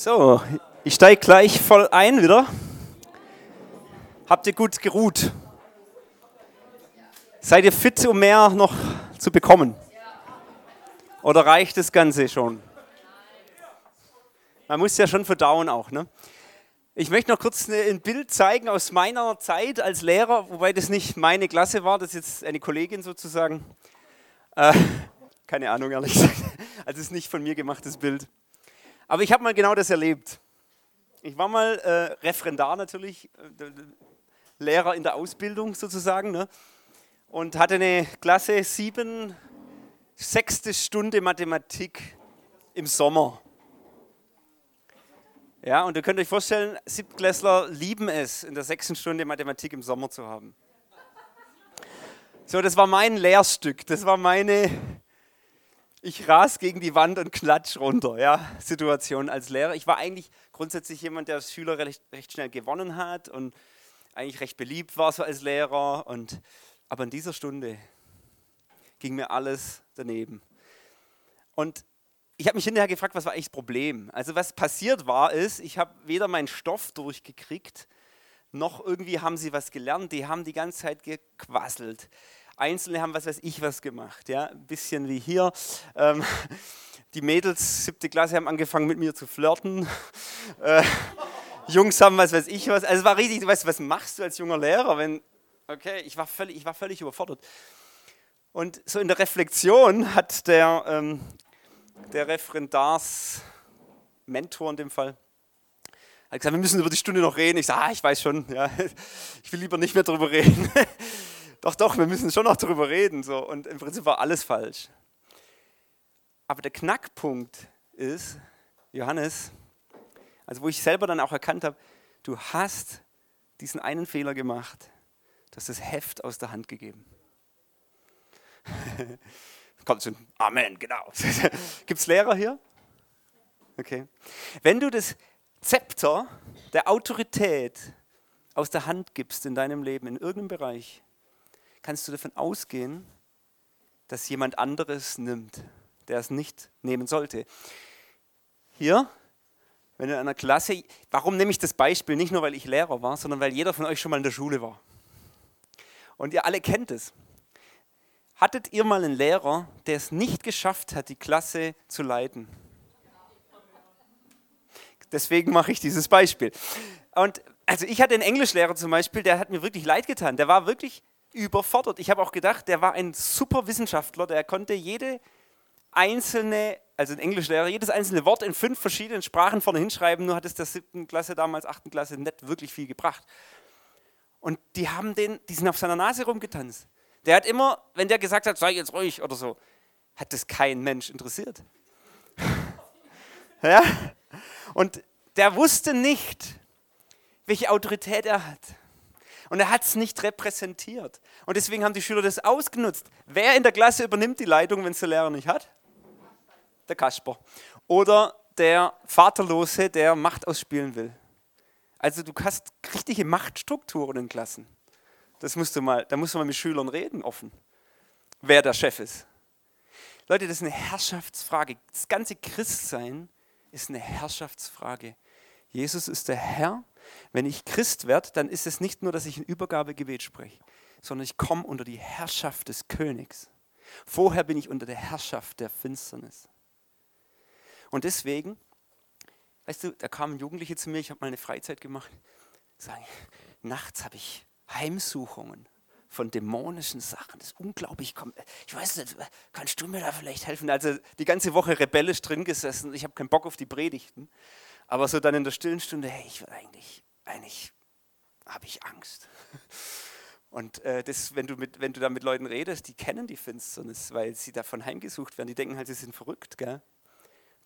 So, ich steige gleich voll ein wieder. Habt ihr gut geruht? Seid ihr fit, um mehr noch zu bekommen? Oder reicht das Ganze schon? Man muss ja schon verdauen auch, ne? Ich möchte noch kurz ein Bild zeigen aus meiner Zeit als Lehrer, wobei das nicht meine Klasse war, das ist jetzt eine Kollegin sozusagen. Äh, keine Ahnung, ehrlich gesagt. Also es ist nicht von mir gemachtes Bild. Aber ich habe mal genau das erlebt. Ich war mal äh, Referendar natürlich, äh, Lehrer in der Ausbildung sozusagen, ne? und hatte eine Klasse sieben, sechste Stunde Mathematik im Sommer. Ja, und ihr könnt euch vorstellen, Siebtklässler lieben es, in der sechsten Stunde Mathematik im Sommer zu haben. So, das war mein Lehrstück, das war meine ich ras gegen die Wand und klatsch runter, ja, Situation als Lehrer. Ich war eigentlich grundsätzlich jemand, der Schüler recht, recht schnell gewonnen hat und eigentlich recht beliebt war so als Lehrer. Und, aber in dieser Stunde ging mir alles daneben. Und ich habe mich hinterher gefragt, was war eigentlich das Problem? Also was passiert war, ist, ich habe weder meinen Stoff durchgekriegt, noch irgendwie haben sie was gelernt. Die haben die ganze Zeit gequasselt. Einzelne haben was weiß ich was gemacht. Ja? Ein bisschen wie hier. Ähm, die Mädels, siebte Klasse, haben angefangen mit mir zu flirten. Äh, Jungs haben was weiß ich was. Also es war richtig, du weißt, was machst du als junger Lehrer, wenn, okay, ich war völlig, ich war völlig überfordert. Und so in der Reflexion hat der ähm, der Referendars-Mentor in dem Fall, hat gesagt, wir müssen über die Stunde noch reden. Ich sage, ah, ich weiß schon, ja, ich will lieber nicht mehr darüber reden. doch, doch, wir müssen schon noch darüber reden. So. Und im Prinzip war alles falsch. Aber der Knackpunkt ist, Johannes, also wo ich selber dann auch erkannt habe, du hast diesen einen Fehler gemacht, du hast das Heft aus der Hand gegeben. Kommt schon, Amen, genau. Gibt es Lehrer hier? Okay. Wenn du das Zepter der Autorität aus der Hand gibst in deinem Leben, in irgendeinem Bereich, kannst du davon ausgehen, dass jemand anderes nimmt, der es nicht nehmen sollte. Hier, wenn du in einer Klasse, warum nehme ich das Beispiel? Nicht nur, weil ich Lehrer war, sondern weil jeder von euch schon mal in der Schule war. Und ihr alle kennt es. Hattet ihr mal einen Lehrer, der es nicht geschafft hat, die Klasse zu leiten? Deswegen mache ich dieses Beispiel. Und also ich hatte einen Englischlehrer zum Beispiel, der hat mir wirklich leid getan. Der war wirklich überfordert. Ich habe auch gedacht, der war ein super Wissenschaftler, der konnte jede einzelne, also ein Englischlehrer, jedes einzelne Wort in fünf verschiedenen Sprachen vorne hinschreiben, nur hat es der siebten Klasse, damals achten Klasse, nicht wirklich viel gebracht. Und die haben den, die sind auf seiner Nase rumgetanzt. Der hat immer, wenn der gesagt hat, sei jetzt ruhig oder so, hat das kein Mensch interessiert. ja? Und der wusste nicht, welche Autorität er hat. Und er hat es nicht repräsentiert. Und deswegen haben die Schüler das ausgenutzt. Wer in der Klasse übernimmt die Leitung, wenn es der Lehrer nicht hat? Der Kasper. Oder der Vaterlose, der Macht ausspielen will. Also du hast richtige Machtstrukturen in Klassen. Das musst du mal, da musst du mal mit Schülern reden, offen, wer der Chef ist. Leute, das ist eine Herrschaftsfrage. Das ganze Christsein ist eine Herrschaftsfrage. Jesus ist der Herr. Wenn ich Christ werde, dann ist es nicht nur, dass ich ein Übergabegebet spreche, sondern ich komme unter die Herrschaft des Königs. Vorher bin ich unter der Herrschaft der Finsternis. Und deswegen, weißt du, da kamen Jugendliche zu mir, ich habe mal eine Freizeit gemacht, sagen, nachts habe ich Heimsuchungen von dämonischen Sachen. Das ist unglaublich. Ich weiß nicht, kannst du mir da vielleicht helfen? Also die ganze Woche rebellisch drin gesessen. Ich habe keinen Bock auf die Predigten. Aber so dann in der stillen Stunde, hey, ich will eigentlich, eigentlich habe ich Angst. Und äh, das, wenn, du mit, wenn du da mit Leuten redest, die kennen die Finsternis, weil sie davon heimgesucht werden. Die denken halt, sie sind verrückt. Gell?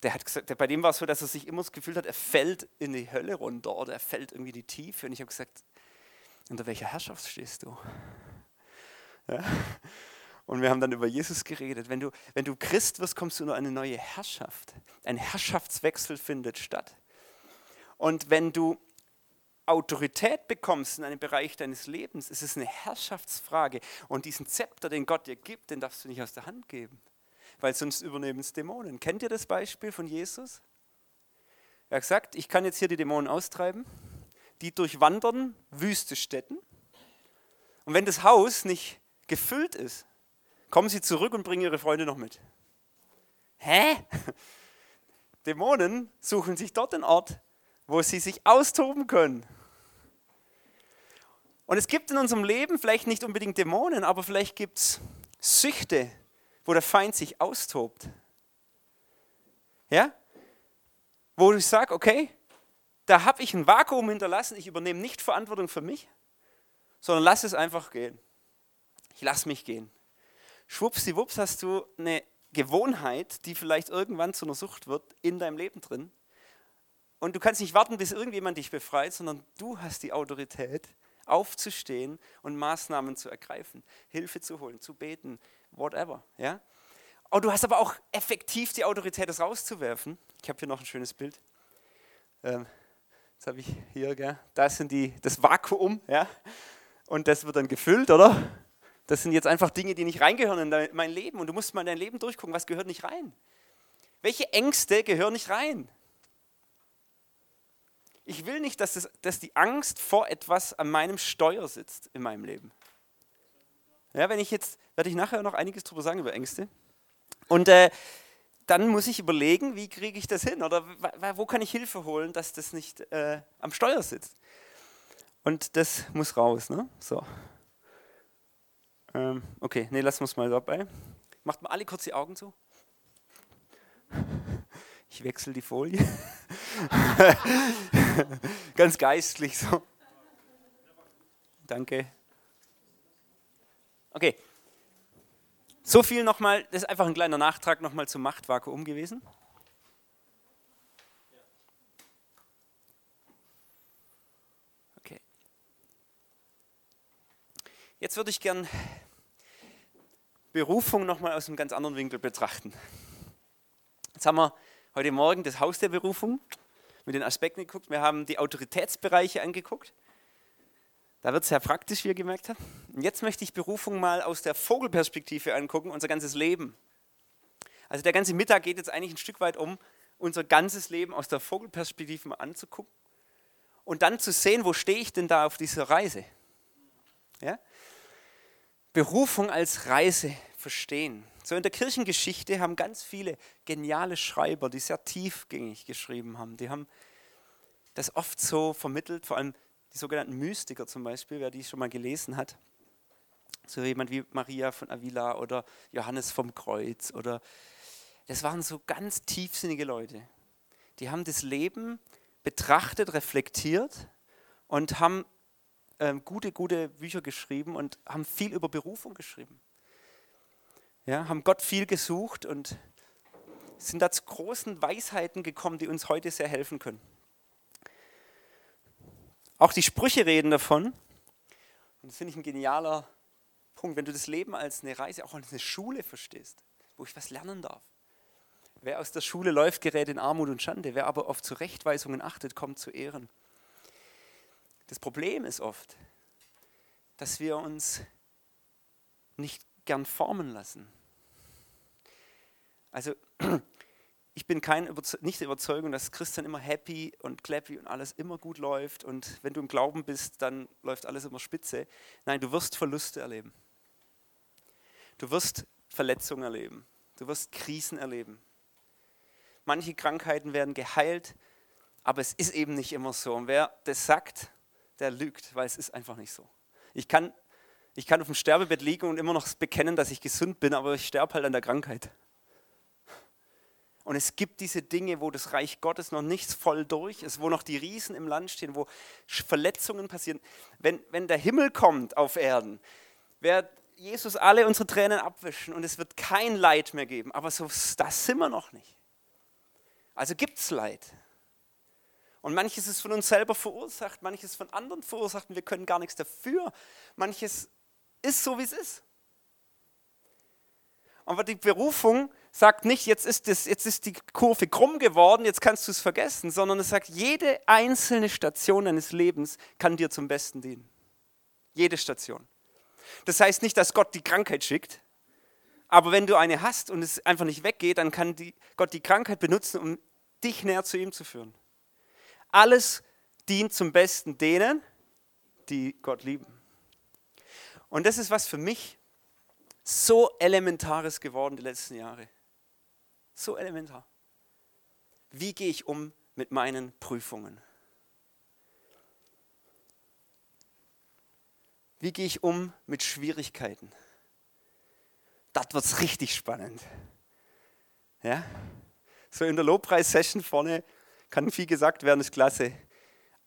Der hat gesagt, der, bei dem war es so, dass er sich immer das Gefühl hat, er fällt in die Hölle runter oder er fällt irgendwie in die Tiefe. Und ich habe gesagt, unter welcher Herrschaft stehst du? Ja? Und wir haben dann über Jesus geredet. Wenn du, wenn du Christ wirst, kommst du unter eine neue Herrschaft. Ein Herrschaftswechsel findet statt. Und wenn du Autorität bekommst in einem Bereich deines Lebens, ist es eine Herrschaftsfrage. Und diesen Zepter, den Gott dir gibt, den darfst du nicht aus der Hand geben, weil sonst übernehmen es Dämonen. Kennt ihr das Beispiel von Jesus? Er hat gesagt, ich kann jetzt hier die Dämonen austreiben, die durchwandern wüste Städten. Und wenn das Haus nicht gefüllt ist, kommen sie zurück und bringen ihre Freunde noch mit. Hä? Dämonen suchen sich dort einen Ort, wo sie sich austoben können. Und es gibt in unserem Leben vielleicht nicht unbedingt Dämonen, aber vielleicht gibt es Süchte, wo der Feind sich austobt. Ja? Wo ich sage, okay, da habe ich ein Vakuum hinterlassen, ich übernehme nicht Verantwortung für mich, sondern lass es einfach gehen. Ich lasse mich gehen. Schwuppsiwupps hast du eine Gewohnheit, die vielleicht irgendwann zu einer Sucht wird, in deinem Leben drin. Und du kannst nicht warten, bis irgendjemand dich befreit, sondern du hast die Autorität, aufzustehen und Maßnahmen zu ergreifen, Hilfe zu holen, zu beten, whatever. Ja? Und oh, du hast aber auch effektiv die Autorität, das rauszuwerfen. Ich habe hier noch ein schönes Bild. Ähm, das habe ich hier, gell? das sind die, das Vakuum, ja? und das wird dann gefüllt, oder? Das sind jetzt einfach Dinge, die nicht reingehören in mein Leben. Und du musst mal in dein Leben durchgucken, was gehört nicht rein. Welche Ängste gehören nicht rein? Ich will nicht, dass, das, dass die Angst vor etwas an meinem Steuer sitzt in meinem Leben. Ja, wenn ich jetzt, werde ich nachher noch einiges darüber sagen über Ängste. Und äh, dann muss ich überlegen, wie kriege ich das hin oder wo kann ich Hilfe holen, dass das nicht äh, am Steuer sitzt. Und das muss raus. Ne? So. Ähm, okay, nee, lassen wir es mal dabei. Macht mal alle kurz die Augen zu. Ich wechsle die Folie. Ganz geistlich so. Danke. Okay. So viel nochmal, das ist einfach ein kleiner Nachtrag nochmal zum Machtvakuum gewesen. Okay. Jetzt würde ich gern Berufung nochmal aus einem ganz anderen Winkel betrachten. Jetzt haben wir heute Morgen das Haus der Berufung mit den Aspekten geguckt. Wir haben die Autoritätsbereiche angeguckt. Da wird es sehr praktisch, wie ihr gemerkt habt. Und jetzt möchte ich Berufung mal aus der Vogelperspektive angucken, unser ganzes Leben. Also der ganze Mittag geht jetzt eigentlich ein Stück weit um, unser ganzes Leben aus der Vogelperspektive mal anzugucken und dann zu sehen, wo stehe ich denn da auf dieser Reise. Ja? Berufung als Reise verstehen. So in der Kirchengeschichte haben ganz viele geniale Schreiber, die sehr tiefgängig geschrieben haben, die haben das oft so vermittelt, vor allem die sogenannten Mystiker zum Beispiel, wer die schon mal gelesen hat. So jemand wie Maria von Avila oder Johannes vom Kreuz oder das waren so ganz tiefsinnige Leute. Die haben das Leben betrachtet, reflektiert und haben ähm, gute, gute Bücher geschrieben und haben viel über Berufung geschrieben ja, haben Gott viel gesucht und sind da zu großen Weisheiten gekommen, die uns heute sehr helfen können. Auch die Sprüche reden davon. Und das finde ich ein genialer Punkt, wenn du das Leben als eine Reise, auch als eine Schule verstehst, wo ich was lernen darf. Wer aus der Schule läuft, gerät in Armut und Schande. Wer aber auf Zurechtweisungen achtet, kommt zu Ehren. Das Problem ist oft, dass wir uns nicht gern formen lassen. Also ich bin kein nicht der Überzeugung, dass Christian immer happy und clappy und alles immer gut läuft und wenn du im Glauben bist, dann läuft alles immer spitze. Nein, du wirst Verluste erleben. Du wirst Verletzungen erleben. Du wirst Krisen erleben. Manche Krankheiten werden geheilt, aber es ist eben nicht immer so. Und wer das sagt, der lügt, weil es ist einfach nicht so. Ich kann ich kann auf dem Sterbebett liegen und immer noch bekennen, dass ich gesund bin, aber ich sterbe halt an der Krankheit. Und es gibt diese Dinge, wo das Reich Gottes noch nicht voll durch ist, wo noch die Riesen im Land stehen, wo Verletzungen passieren. Wenn, wenn der Himmel kommt auf Erden, wird Jesus alle unsere Tränen abwischen und es wird kein Leid mehr geben. Aber so, das sind wir noch nicht. Also gibt es Leid. Und manches ist von uns selber verursacht, manches von anderen verursacht und wir können gar nichts dafür. Manches ist so, wie es ist. Aber die Berufung sagt nicht, jetzt ist, das, jetzt ist die Kurve krumm geworden, jetzt kannst du es vergessen, sondern es sagt, jede einzelne Station deines Lebens kann dir zum Besten dienen. Jede Station. Das heißt nicht, dass Gott die Krankheit schickt, aber wenn du eine hast und es einfach nicht weggeht, dann kann die, Gott die Krankheit benutzen, um dich näher zu ihm zu führen. alles dient zum Besten denen, die Gott lieben. Und das ist was für mich so Elementares geworden die letzten Jahre. So elementar. Wie gehe ich um mit meinen Prüfungen? Wie gehe ich um mit Schwierigkeiten? Dort wird es richtig spannend. Ja? So in der Lobpreis-Session vorne kann viel gesagt werden, ist klasse.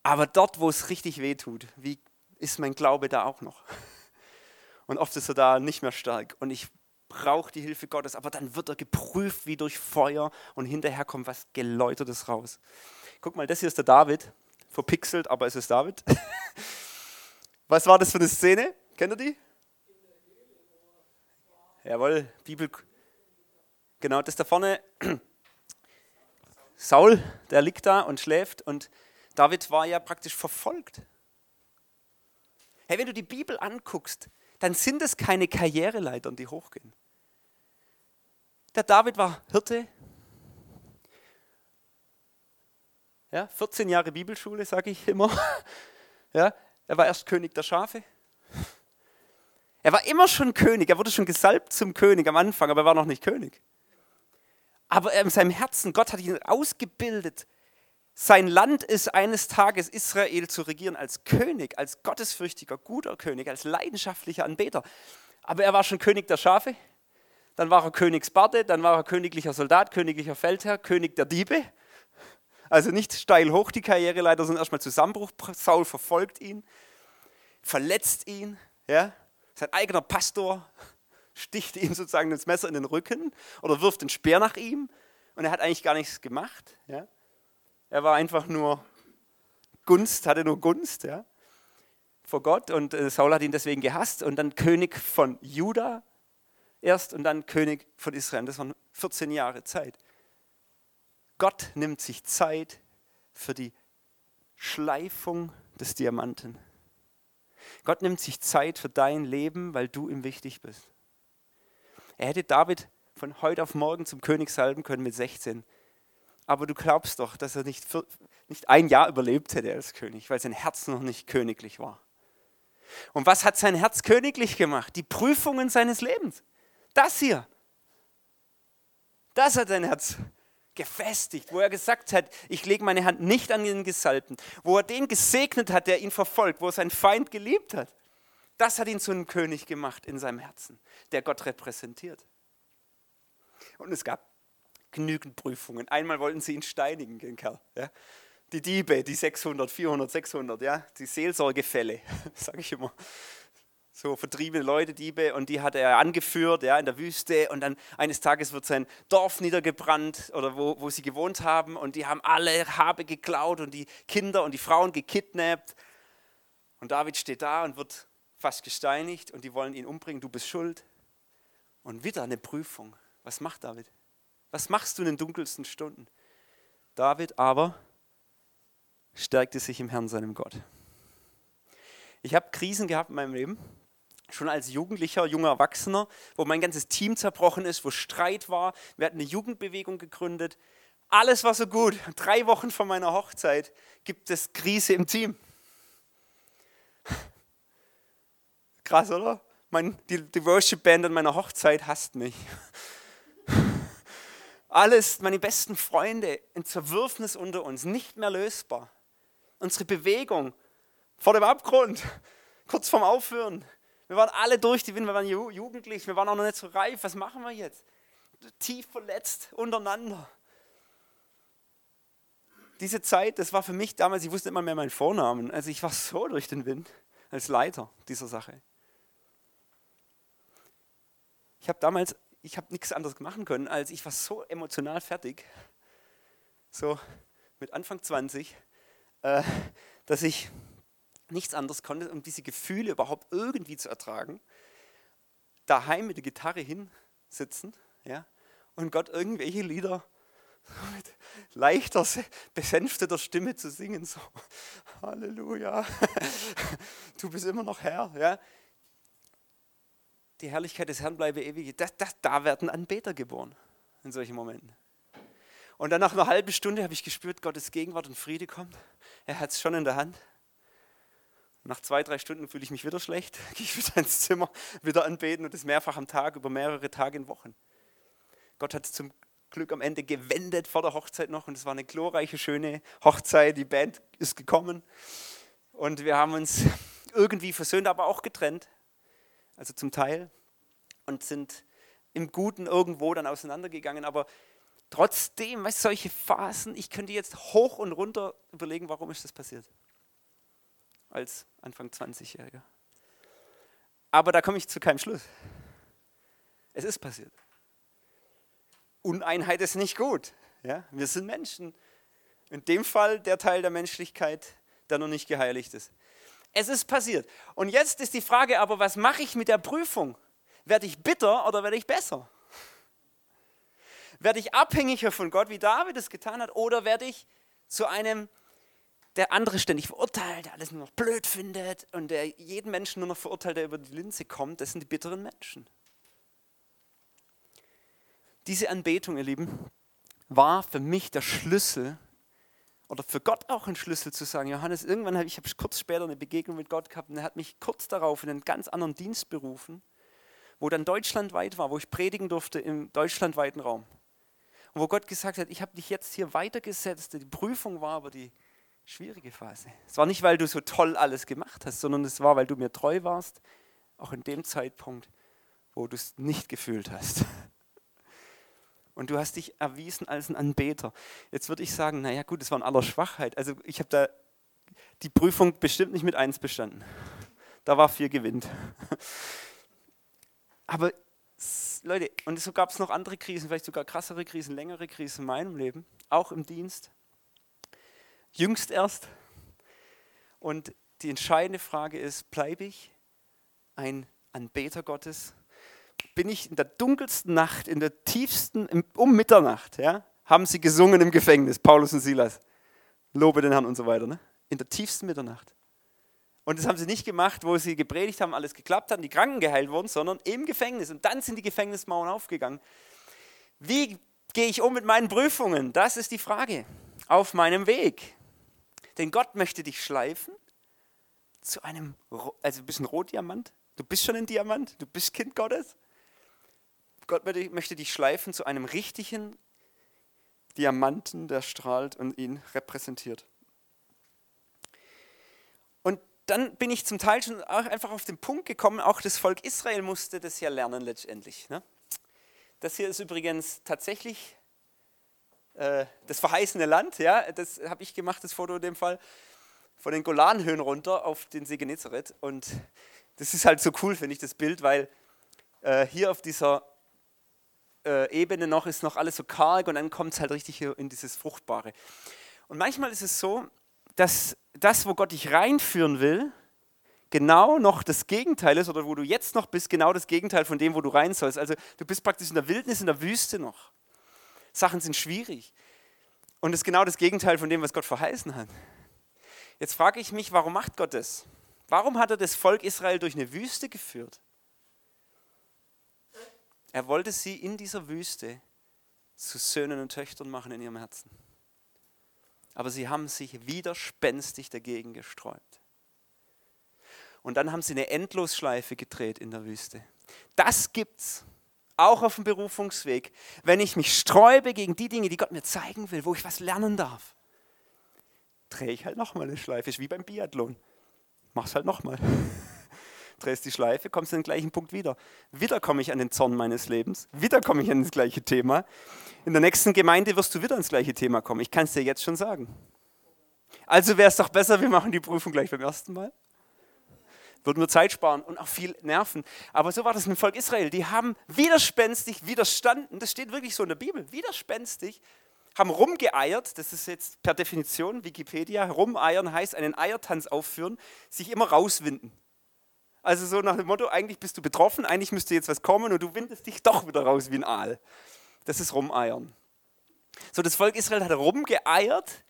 Aber dort, wo es richtig weh tut, wie ist mein Glaube da auch noch? Und oft ist er da nicht mehr stark. Und ich brauche die Hilfe Gottes, aber dann wird er geprüft wie durch Feuer und hinterher kommt was Geläutertes raus. Guck mal, das hier ist der David, verpixelt, aber es ist David. Was war das für eine Szene? Kennt ihr die? Jawohl, Bibel. Genau, das da vorne. Saul, der liegt da und schläft und David war ja praktisch verfolgt. Hey, wenn du die Bibel anguckst, dann sind es keine Karriereleitern, die hochgehen. Der David war Hirte. Ja, 14 Jahre Bibelschule, sage ich immer. Ja, er war erst König der Schafe. Er war immer schon König. Er wurde schon gesalbt zum König am Anfang, aber er war noch nicht König. Aber in seinem Herzen, Gott hat ihn ausgebildet. Sein Land ist eines Tages Israel zu regieren als König, als gottesfürchtiger, guter König, als leidenschaftlicher Anbeter. Aber er war schon König der Schafe, dann war er Königsbarde, dann war er königlicher Soldat, königlicher Feldherr, König der Diebe. Also nicht steil hoch die Karriere leider, sondern erstmal Zusammenbruch. Saul verfolgt ihn, verletzt ihn. Ja? Sein eigener Pastor sticht ihm sozusagen das Messer in den Rücken oder wirft den Speer nach ihm. Und er hat eigentlich gar nichts gemacht. Ja? Er war einfach nur Gunst, hatte nur Gunst ja? vor Gott. Und äh, Saul hat ihn deswegen gehasst. Und dann König von Juda erst und dann König von Israel. Das waren 14 Jahre Zeit. Gott nimmt sich Zeit für die Schleifung des Diamanten. Gott nimmt sich Zeit für dein Leben, weil du ihm wichtig bist. Er hätte David von heute auf morgen zum König salben können mit 16. Aber du glaubst doch, dass er nicht, für, nicht ein Jahr überlebt hätte als König, weil sein Herz noch nicht königlich war. Und was hat sein Herz königlich gemacht? Die Prüfungen seines Lebens. Das hier. Das hat sein Herz gefestigt, wo er gesagt hat, ich lege meine Hand nicht an den Gesalbten, wo er den gesegnet hat, der ihn verfolgt, wo er seinen Feind geliebt hat. Das hat ihn zu einem König gemacht in seinem Herzen, der Gott repräsentiert. Und es gab genügend Prüfungen. Einmal wollten sie ihn steinigen, den Kerl. Ja? Die Diebe, die 600, 400, 600, ja? die Seelsorgefälle, sage ich immer so vertriebene Leute, Diebe, und die hat er angeführt ja, in der Wüste. Und dann eines Tages wird sein Dorf niedergebrannt oder wo, wo sie gewohnt haben. Und die haben alle Habe geklaut und die Kinder und die Frauen gekidnappt. Und David steht da und wird fast gesteinigt und die wollen ihn umbringen. Du bist schuld. Und wieder eine Prüfung. Was macht David? Was machst du in den dunkelsten Stunden? David aber stärkte sich im Herrn, seinem Gott. Ich habe Krisen gehabt in meinem Leben schon als Jugendlicher, junger Erwachsener, wo mein ganzes Team zerbrochen ist, wo Streit war. Wir hatten eine Jugendbewegung gegründet. Alles war so gut. Drei Wochen vor meiner Hochzeit gibt es Krise im Team. Krass, oder? Mein, die, die Worship-Band an meiner Hochzeit hasst mich. Alles, meine besten Freunde, ein Zerwürfnis unter uns, nicht mehr lösbar. Unsere Bewegung vor dem Abgrund, kurz vorm Aufhören. Wir waren alle durch die Winde, wir waren jugendlich, wir waren auch noch nicht so reif. Was machen wir jetzt? Tief verletzt untereinander. Diese Zeit, das war für mich damals, ich wusste immer mehr meinen Vornamen. Also ich war so durch den Wind als Leiter dieser Sache. Ich habe damals, ich habe nichts anderes machen können, als ich war so emotional fertig, so mit Anfang 20, äh, dass ich nichts anderes konnte, um diese Gefühle überhaupt irgendwie zu ertragen, daheim mit der Gitarre hinsitzen ja, und Gott irgendwelche Lieder mit leichter, besänfteter Stimme zu singen, so Halleluja, du bist immer noch Herr. Ja. Die Herrlichkeit des Herrn bleibe ewig. Das, das, da werden Anbeter geboren in solchen Momenten. Und dann nach einer halben Stunde habe ich gespürt, Gottes Gegenwart und Friede kommt. er hat es schon in der Hand. Nach zwei, drei Stunden fühle ich mich wieder schlecht, gehe ich wieder ins Zimmer, wieder anbeten und das mehrfach am Tag, über mehrere Tage in Wochen. Gott hat es zum Glück am Ende gewendet vor der Hochzeit noch und es war eine glorreiche, schöne Hochzeit. Die Band ist gekommen und wir haben uns irgendwie versöhnt, aber auch getrennt, also zum Teil, und sind im Guten irgendwo dann auseinandergegangen. Aber trotzdem, weißt, solche Phasen, ich könnte jetzt hoch und runter überlegen, warum ist das passiert als Anfang 20-Jähriger. Aber da komme ich zu keinem Schluss. Es ist passiert. Uneinheit ist nicht gut. Ja? Wir sind Menschen. In dem Fall der Teil der Menschlichkeit, der noch nicht geheiligt ist. Es ist passiert. Und jetzt ist die Frage aber, was mache ich mit der Prüfung? Werde ich bitter oder werde ich besser? Werde ich abhängiger von Gott, wie David es getan hat, oder werde ich zu einem der andere ständig verurteilt, der alles nur noch blöd findet und der jeden Menschen nur noch verurteilt, der über die Linse kommt, das sind die bitteren Menschen. Diese Anbetung, ihr Lieben, war für mich der Schlüssel oder für Gott auch ein Schlüssel zu sagen, Johannes, irgendwann habe ich hab kurz später eine Begegnung mit Gott gehabt und er hat mich kurz darauf in einen ganz anderen Dienst berufen, wo dann deutschlandweit war, wo ich predigen durfte im deutschlandweiten Raum. Und wo Gott gesagt hat, ich habe dich jetzt hier weitergesetzt, die Prüfung war aber die schwierige Phase. Es war nicht, weil du so toll alles gemacht hast, sondern es war, weil du mir treu warst, auch in dem Zeitpunkt, wo du es nicht gefühlt hast. Und du hast dich erwiesen als ein Anbeter. Jetzt würde ich sagen, naja gut, es war in aller Schwachheit. Also ich habe da die Prüfung bestimmt nicht mit eins bestanden. Da war vier gewinnt. Aber Leute, und so gab es noch andere Krisen, vielleicht sogar krassere Krisen, längere Krisen in meinem Leben, auch im Dienst jüngst erst. Und die entscheidende Frage ist, bleibe ich ein Anbeter Gottes? Bin ich in der dunkelsten Nacht, in der tiefsten, um Mitternacht, ja, haben sie gesungen im Gefängnis, Paulus und Silas. Lobe den Herrn und so weiter. Ne? In der tiefsten Mitternacht. Und das haben sie nicht gemacht, wo sie gepredigt haben, alles geklappt hat, die Kranken geheilt wurden, sondern im Gefängnis. Und dann sind die Gefängnismauern aufgegangen. Wie gehe ich um mit meinen Prüfungen? Das ist die Frage. Auf meinem Weg. Denn Gott möchte dich schleifen zu einem, also ein bisschen Rotdiamant. Du bist schon ein Diamant, du bist Kind Gottes. Gott möchte dich schleifen zu einem richtigen Diamanten, der strahlt und ihn repräsentiert. Und dann bin ich zum Teil schon auch einfach auf den Punkt gekommen, auch das Volk Israel musste das ja lernen letztendlich. Ne? Das hier ist übrigens tatsächlich äh, das verheißene Land, ja, das habe ich gemacht, das Foto in dem Fall, von den Golanhöhen runter auf den See Genezareth. Und das ist halt so cool, finde ich, das Bild, weil äh, hier auf dieser äh, Ebene noch ist noch alles so karg und dann kommt es halt richtig in dieses Fruchtbare. Und manchmal ist es so, dass das, wo Gott dich reinführen will, genau noch das Gegenteil ist oder wo du jetzt noch bist, genau das Gegenteil von dem, wo du rein sollst. Also du bist praktisch in der Wildnis, in der Wüste noch. Sachen sind schwierig. Und das ist genau das Gegenteil von dem, was Gott verheißen hat. Jetzt frage ich mich, warum macht Gott das? Warum hat er das Volk Israel durch eine Wüste geführt? Er wollte sie in dieser Wüste zu Söhnen und Töchtern machen in ihrem Herzen. Aber sie haben sich widerspenstig dagegen gesträubt. Und dann haben sie eine Endlosschleife gedreht in der Wüste. Das gibt's auch auf dem Berufungsweg, wenn ich mich sträube gegen die Dinge, die Gott mir zeigen will, wo ich was lernen darf, drehe ich halt nochmal eine Schleife. Ist wie beim Biathlon. Mach's halt nochmal. Drehst die Schleife, kommst an den gleichen Punkt wieder. Wieder komme ich an den Zorn meines Lebens. Wieder komme ich an das gleiche Thema. In der nächsten Gemeinde wirst du wieder ans gleiche Thema kommen. Ich kann es dir jetzt schon sagen. Also wäre es doch besser, wir machen die Prüfung gleich beim ersten Mal. Würden wir Zeit sparen und auch viel nerven. Aber so war das mit dem Volk Israel. Die haben widerspenstig widerstanden. Das steht wirklich so in der Bibel. Widerspenstig haben rumgeeiert, das ist jetzt per Definition Wikipedia, rumeiern heißt einen Eiertanz aufführen, sich immer rauswinden. Also so nach dem Motto, eigentlich bist du betroffen, eigentlich müsste jetzt was kommen und du windest dich doch wieder raus wie ein Aal. Das ist rumeiern. So, das Volk Israel hat rumgeeiert,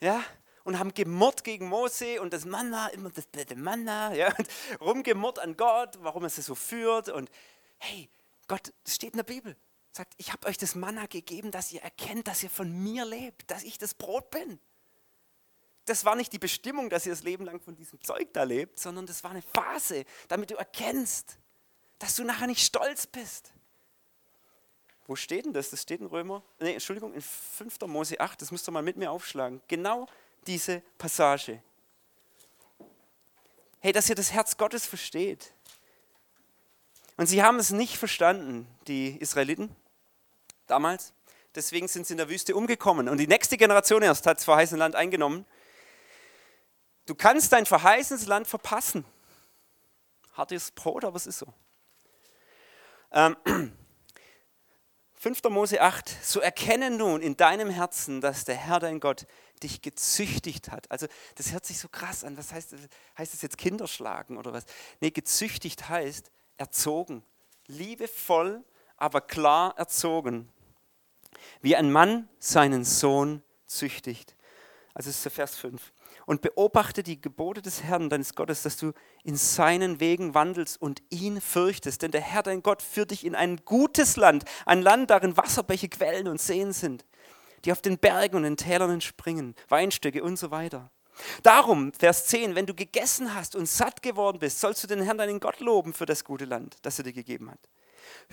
ja, und haben gemurrt gegen Mose und das Manna, immer das blöde Manna, ja, und rumgemurrt an Gott, warum er sie so führt. Und hey, Gott, das steht in der Bibel, sagt, ich habe euch das Manna gegeben, dass ihr erkennt, dass ihr von mir lebt, dass ich das Brot bin. Das war nicht die Bestimmung, dass ihr das Leben lang von diesem Zeug da lebt, sondern das war eine Phase, damit du erkennst, dass du nachher nicht stolz bist. Wo steht denn das? Das steht in Römer, nee, Entschuldigung, in 5. Mose 8, das müsst ihr mal mit mir aufschlagen. Genau diese Passage. Hey, dass ihr das Herz Gottes versteht. Und sie haben es nicht verstanden, die Israeliten damals. Deswegen sind sie in der Wüste umgekommen. Und die nächste Generation erst hat das verheißene Land eingenommen. Du kannst dein verheißenes Land verpassen. Hartes Brot, aber es ist so. Ähm, 5. Mose 8, so erkenne nun in deinem Herzen, dass der Herr dein Gott dich gezüchtigt hat. Also das hört sich so krass an. Was heißt, heißt das jetzt Kinderschlagen oder was? Nee, gezüchtigt heißt erzogen. Liebevoll, aber klar erzogen. Wie ein Mann seinen Sohn züchtigt. Also das ist der Vers 5 und beobachte die Gebote des Herrn, deines Gottes, dass du in seinen Wegen wandelst und ihn fürchtest. Denn der Herr, dein Gott, führt dich in ein gutes Land, ein Land, darin Wasserbäche, Quellen und Seen sind, die auf den Bergen und den Tälern entspringen, Weinstöcke und so weiter. Darum, Vers 10, wenn du gegessen hast und satt geworden bist, sollst du den Herrn, deinen Gott, loben für das gute Land, das er dir gegeben hat.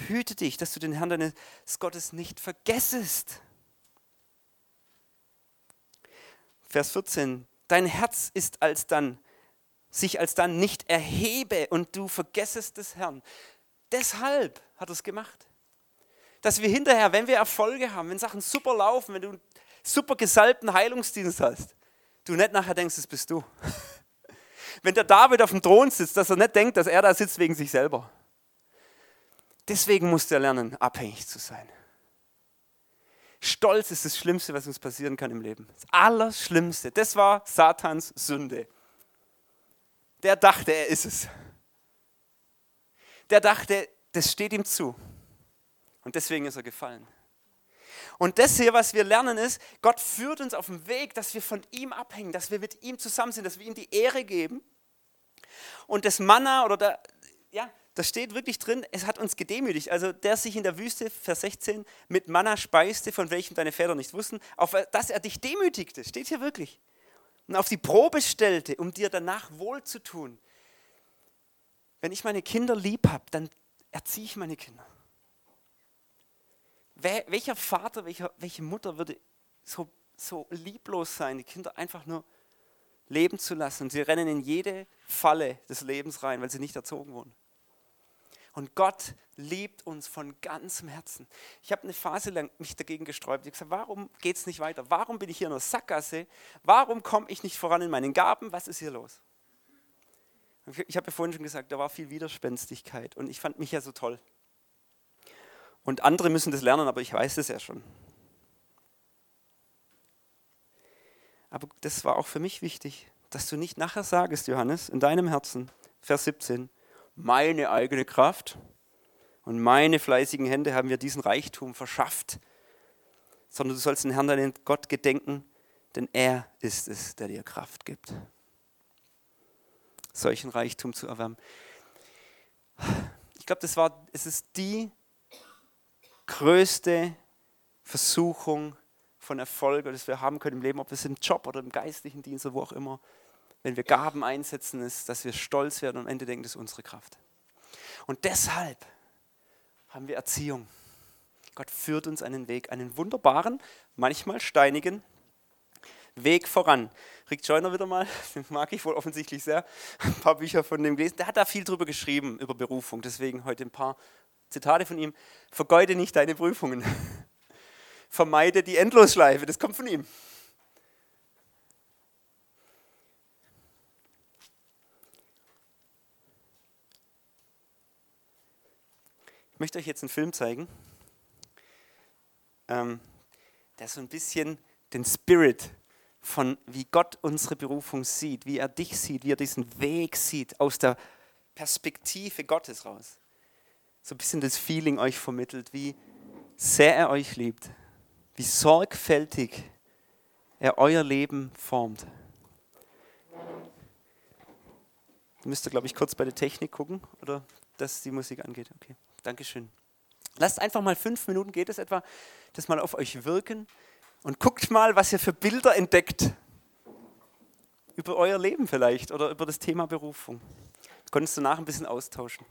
Hüte dich, dass du den Herrn deines Gottes nicht vergessest. Vers 14, dein Herz ist alsdann, sich alsdann nicht erhebe und du vergessest des Herrn. Deshalb hat er es gemacht. Dass wir hinterher, wenn wir Erfolge haben, wenn Sachen super laufen, wenn du einen super gesalbten Heilungsdienst hast, du nicht nachher denkst, das bist du. Wenn der David auf dem Thron sitzt, dass er nicht denkt, dass er da sitzt wegen sich selber. Deswegen musst du lernen, abhängig zu sein. Stolz ist das Schlimmste, was uns passieren kann im Leben. Das Allerschlimmste. Das war Satans Sünde. Der dachte, er ist es. Der dachte, das steht ihm zu. Und deswegen ist er gefallen. Und das hier, was wir lernen, ist, Gott führt uns auf den Weg, dass wir von ihm abhängen, dass wir mit ihm zusammen sind, dass wir ihm die Ehre geben. Und das Manna oder der, ja, da steht wirklich drin, es hat uns gedemütigt. Also der sich in der Wüste, Vers 16, mit Manna speiste, von welchem deine Väter nicht wussten, auf dass er dich demütigte, steht hier wirklich. Und auf die Probe stellte, um dir danach wohl zu tun. Wenn ich meine Kinder lieb habe, dann erziehe ich meine Kinder. Welcher Vater, welcher, welche Mutter würde so, so lieblos sein, die Kinder einfach nur leben zu lassen? sie rennen in jede Falle des Lebens rein, weil sie nicht erzogen wurden. Und Gott liebt uns von ganzem Herzen. Ich habe eine Phase lang mich dagegen gesträubt. Ich habe gesagt, warum geht es nicht weiter? Warum bin ich hier in der Sackgasse? Warum komme ich nicht voran in meinen Gaben? Was ist hier los? Ich habe ja vorhin schon gesagt, da war viel Widerspenstigkeit und ich fand mich ja so toll. Und andere müssen das lernen, aber ich weiß es ja schon. Aber das war auch für mich wichtig, dass du nicht nachher sagst, Johannes, in deinem Herzen, Vers 17, meine eigene Kraft und meine fleißigen Hände haben mir diesen Reichtum verschafft, sondern du sollst den Herrn, deinen Gott, gedenken, denn er ist es, der dir Kraft gibt, solchen Reichtum zu erwärmen. Ich glaube, das war, es ist die größte Versuchung von Erfolg, das wir haben können im Leben, ob es im Job oder im geistlichen Dienst oder wo auch immer wenn wir Gaben einsetzen, ist, dass wir stolz werden und am Ende denken, das ist unsere Kraft. Und deshalb haben wir Erziehung. Gott führt uns einen Weg, einen wunderbaren, manchmal steinigen Weg voran. Rick Joyner wieder mal, den mag ich wohl offensichtlich sehr, ein paar Bücher von dem gelesen. Der hat da viel drüber geschrieben, über Berufung. Deswegen heute ein paar Zitate von ihm. Vergeude nicht deine Prüfungen. Vermeide die Endlosschleife, das kommt von ihm. Ich möchte euch jetzt einen Film zeigen, ähm, der so ein bisschen den Spirit von wie Gott unsere Berufung sieht, wie er dich sieht, wie er diesen Weg sieht, aus der Perspektive Gottes raus. So ein bisschen das Feeling euch vermittelt, wie sehr er euch liebt, wie sorgfältig er euer Leben formt. Müsst, glaube ich, kurz bei der Technik gucken, oder dass die Musik angeht. Okay. Dankeschön. Lasst einfach mal fünf Minuten, geht es etwa, das mal auf euch wirken und guckt mal, was ihr für Bilder entdeckt. über euer Leben vielleicht oder über das Thema Berufung. Das konntest du nach ein bisschen austauschen.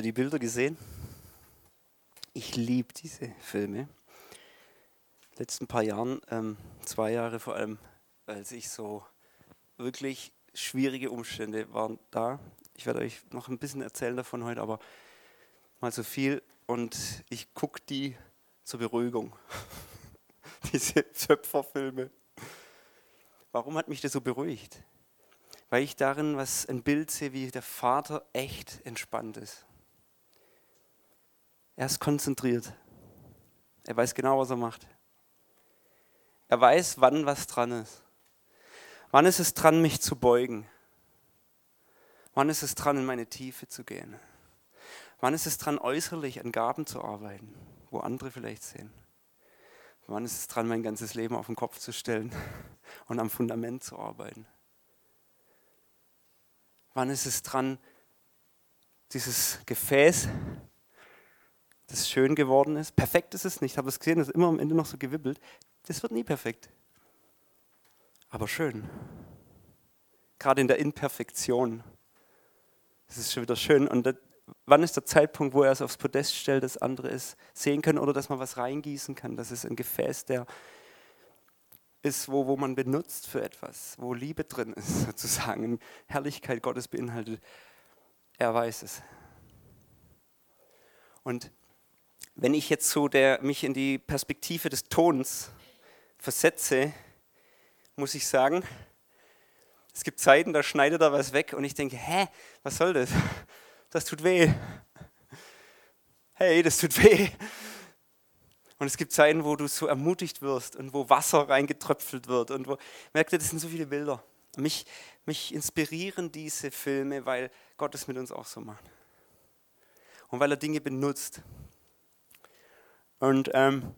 Ihr die Bilder gesehen? Ich liebe diese Filme. letzten paar Jahren, ähm, zwei Jahre vor allem, als ich so wirklich schwierige Umstände waren da. Ich werde euch noch ein bisschen erzählen davon heute, aber mal so viel. Und ich gucke die zur Beruhigung. Diese Schöpferfilme. Warum hat mich das so beruhigt? Weil ich darin was ein Bild sehe, wie der Vater echt entspannt ist. Er ist konzentriert. Er weiß genau, was er macht. Er weiß, wann was dran ist. Wann ist es dran, mich zu beugen? Wann ist es dran, in meine Tiefe zu gehen? Wann ist es dran, äußerlich an Gaben zu arbeiten, wo andere vielleicht sehen? Wann ist es dran, mein ganzes Leben auf den Kopf zu stellen und am Fundament zu arbeiten? Wann ist es dran, dieses Gefäß, das schön geworden ist, perfekt ist es nicht, habe es gesehen, das ist immer am Ende noch so gewibbelt, das wird nie perfekt, aber schön. Gerade in der Imperfektion. Das ist schon wieder schön. Und das, wann ist der Zeitpunkt, wo er es aufs Podest stellt, dass andere es sehen können oder dass man was reingießen kann, dass es ein Gefäß der ist, wo, wo man benutzt für etwas, wo Liebe drin ist, sozusagen, Herrlichkeit Gottes beinhaltet. Er weiß es. Und wenn ich jetzt so der, mich in die Perspektive des Tons versetze, muss ich sagen, es gibt Zeiten, da schneidet er was weg und ich denke, hä, was soll das? Das tut weh. Hey, das tut weh. Und es gibt Zeiten, wo du so ermutigt wirst und wo Wasser reingetröpfelt wird. Und wo, merkt ihr, das sind so viele Bilder. Mich, mich inspirieren diese Filme, weil Gott es mit uns auch so macht. Und weil er Dinge benutzt. Und ähm,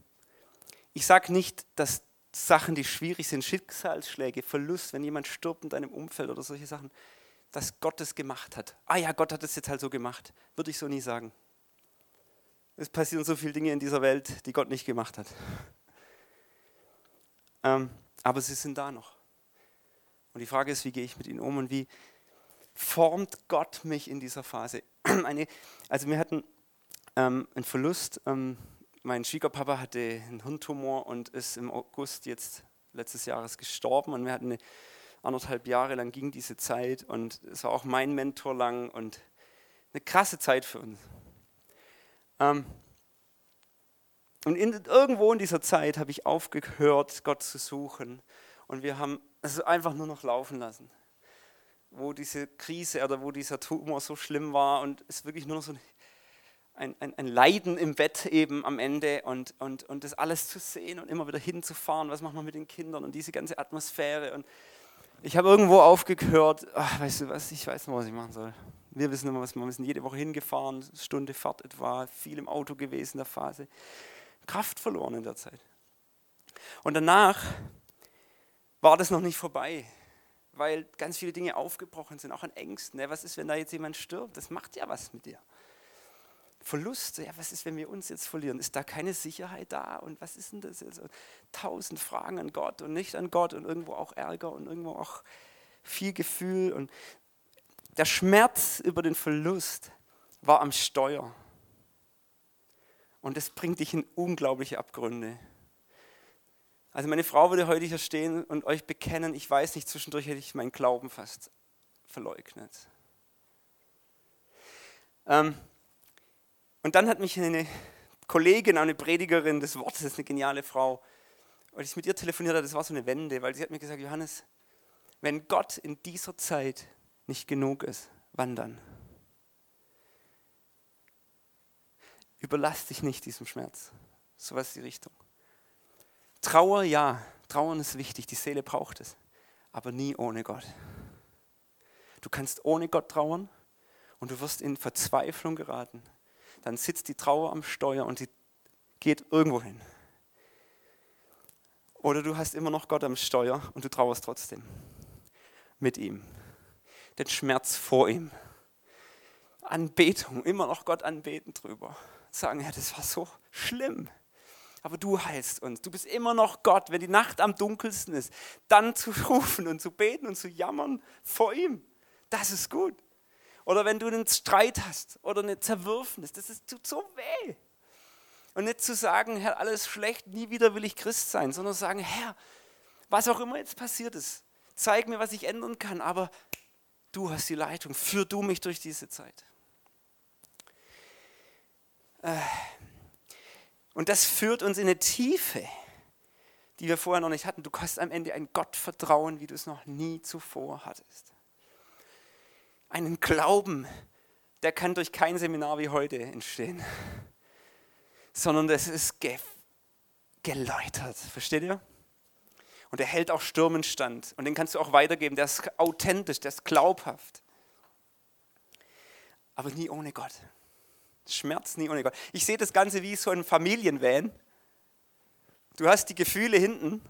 ich sage nicht, dass Sachen, die schwierig sind, Schicksalsschläge, Verlust, wenn jemand stirbt in deinem Umfeld oder solche Sachen, dass Gott es gemacht hat. Ah ja, Gott hat es jetzt halt so gemacht. Würde ich so nie sagen. Es passieren so viele Dinge in dieser Welt, die Gott nicht gemacht hat. Ähm, aber sie sind da noch. Und die Frage ist, wie gehe ich mit ihnen um und wie formt Gott mich in dieser Phase? Eine, also wir hatten ähm, einen Verlust. Ähm, mein Schwiegerpapa hatte einen Hirntumor und ist im August jetzt letztes Jahres gestorben. Und wir hatten eine anderthalb Jahre lang ging diese Zeit und es war auch mein Mentor lang und eine krasse Zeit für uns. Ähm, und in, irgendwo in dieser Zeit habe ich aufgehört, Gott zu suchen. Und wir haben es einfach nur noch laufen lassen. Wo diese Krise oder wo dieser Tumor so schlimm war und es wirklich nur noch so ein, ein, ein, Leiden im Bett eben am Ende und, und, und das alles zu sehen und immer wieder hinzufahren, was macht man mit den Kindern und diese ganze Atmosphäre. Und ich habe irgendwo aufgehört, ach, weißt du was, ich weiß noch, was ich machen soll. Wir wissen immer, was wir sind jede Woche hingefahren, Stunde Fahrt etwa, viel im Auto gewesen in der Phase. Kraft verloren in der Zeit. Und danach war das noch nicht vorbei, weil ganz viele Dinge aufgebrochen sind, auch an Ängsten. Was ist, wenn da jetzt jemand stirbt? Das macht ja was mit dir. Verluste, ja, was ist, wenn wir uns jetzt verlieren? Ist da keine Sicherheit da? Und was ist denn das? Also, tausend Fragen an Gott und nicht an Gott und irgendwo auch Ärger und irgendwo auch viel Gefühl. Und der Schmerz über den Verlust war am Steuer. Und das bringt dich in unglaubliche Abgründe. Also meine Frau würde heute hier stehen und euch bekennen, ich weiß nicht, zwischendurch hätte ich meinen Glauben fast verleugnet. Ähm, und dann hat mich eine Kollegin, eine Predigerin des Wortes, eine geniale Frau, als ich mit ihr telefoniert habe, das war so eine Wende, weil sie hat mir gesagt, Johannes, wenn Gott in dieser Zeit nicht genug ist, wann dann? Überlass dich nicht diesem Schmerz. So was die Richtung. Trauer, ja, Trauern ist wichtig, die Seele braucht es, aber nie ohne Gott. Du kannst ohne Gott trauern und du wirst in Verzweiflung geraten. Dann sitzt die Trauer am Steuer und sie geht irgendwo hin. Oder du hast immer noch Gott am Steuer und du trauerst trotzdem mit ihm den Schmerz vor ihm. Anbetung, immer noch Gott anbeten drüber. Sagen, ja, das war so schlimm. Aber du heilst uns. Du bist immer noch Gott. Wenn die Nacht am dunkelsten ist, dann zu rufen und zu beten und zu jammern vor ihm. Das ist gut. Oder wenn du einen Streit hast oder eine Zerwürfnis, das ist, tut so weh. Und nicht zu sagen, Herr, alles schlecht, nie wieder will ich Christ sein, sondern sagen, Herr, was auch immer jetzt passiert ist, zeig mir, was ich ändern kann, aber Du hast die Leitung. Führ du mich durch diese Zeit. Äh, und das führt uns in eine Tiefe, die wir vorher noch nicht hatten. Du hast am Ende ein Gottvertrauen, wie du es noch nie zuvor hattest. Einen Glauben, der kann durch kein Seminar wie heute entstehen, sondern das ist ge geläutert. Versteht ihr? Und der hält auch Stürmen stand. Und den kannst du auch weitergeben. Der ist authentisch, der ist glaubhaft. aber nie ohne Gott. Schmerz nie ohne Gott. Ich sehe das Ganze wie so ein Familienvan. Du hast die Gefühle hinten.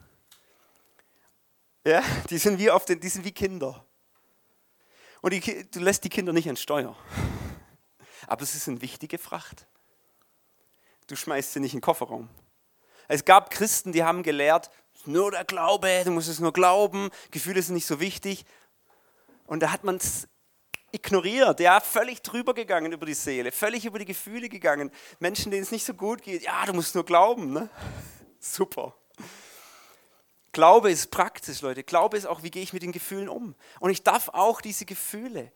Ja, die sind wie, auf den, die sind wie Kinder. Und die, du lässt die Kinder nicht an Steuer. Aber es ist eine wichtige Fracht. Du schmeißt sie nicht in den Kofferraum. Es gab Christen, die haben gelehrt, nur der Glaube, du musst es nur glauben, Gefühle sind nicht so wichtig. Und da hat man es ignoriert, ja, völlig drüber gegangen über die Seele, völlig über die Gefühle gegangen. Menschen, denen es nicht so gut geht, ja, du musst nur glauben. Ne? Super. Glaube ist praktisch, Leute. Glaube ist auch, wie gehe ich mit den Gefühlen um. Und ich darf auch diese Gefühle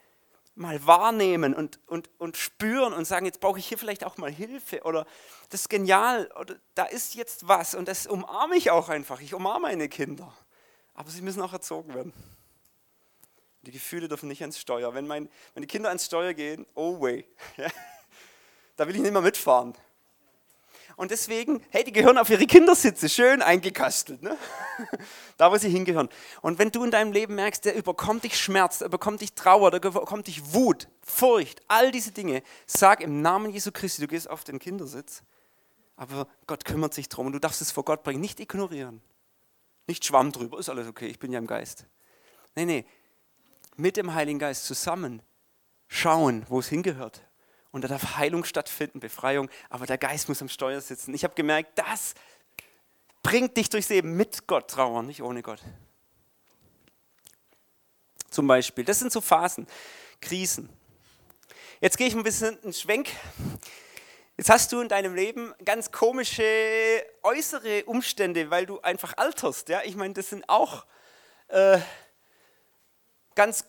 mal wahrnehmen und, und, und spüren und sagen, jetzt brauche ich hier vielleicht auch mal Hilfe oder das ist genial oder da ist jetzt was und das umarme ich auch einfach. Ich umarme meine Kinder. Aber sie müssen auch erzogen werden. Die Gefühle dürfen nicht ans Steuer. Wenn mein, meine Kinder ans Steuer gehen, oh way, da will ich nicht mehr mitfahren. Und deswegen, hey, die gehören auf ihre Kindersitze, schön eingekastelt, ne? da wo sie hingehören. Und wenn du in deinem Leben merkst, der überkommt dich Schmerz, der überkommt dich Trauer, der überkommt dich Wut, Furcht, all diese Dinge, sag im Namen Jesu Christi, du gehst auf den Kindersitz, aber Gott kümmert sich drum und du darfst es vor Gott bringen, nicht ignorieren. Nicht Schwamm drüber, ist alles okay, ich bin ja im Geist. Nee, nee, mit dem Heiligen Geist zusammen schauen, wo es hingehört und da darf Heilung stattfinden, Befreiung, aber der Geist muss am Steuer sitzen. Ich habe gemerkt, das bringt dich durchs Leben mit Gott trauern, nicht ohne Gott. Zum Beispiel, das sind so Phasen, Krisen. Jetzt gehe ich ein bisschen einen Schwenk. Jetzt hast du in deinem Leben ganz komische äußere Umstände, weil du einfach alterst. Ja? Ich meine, das sind auch äh, ganz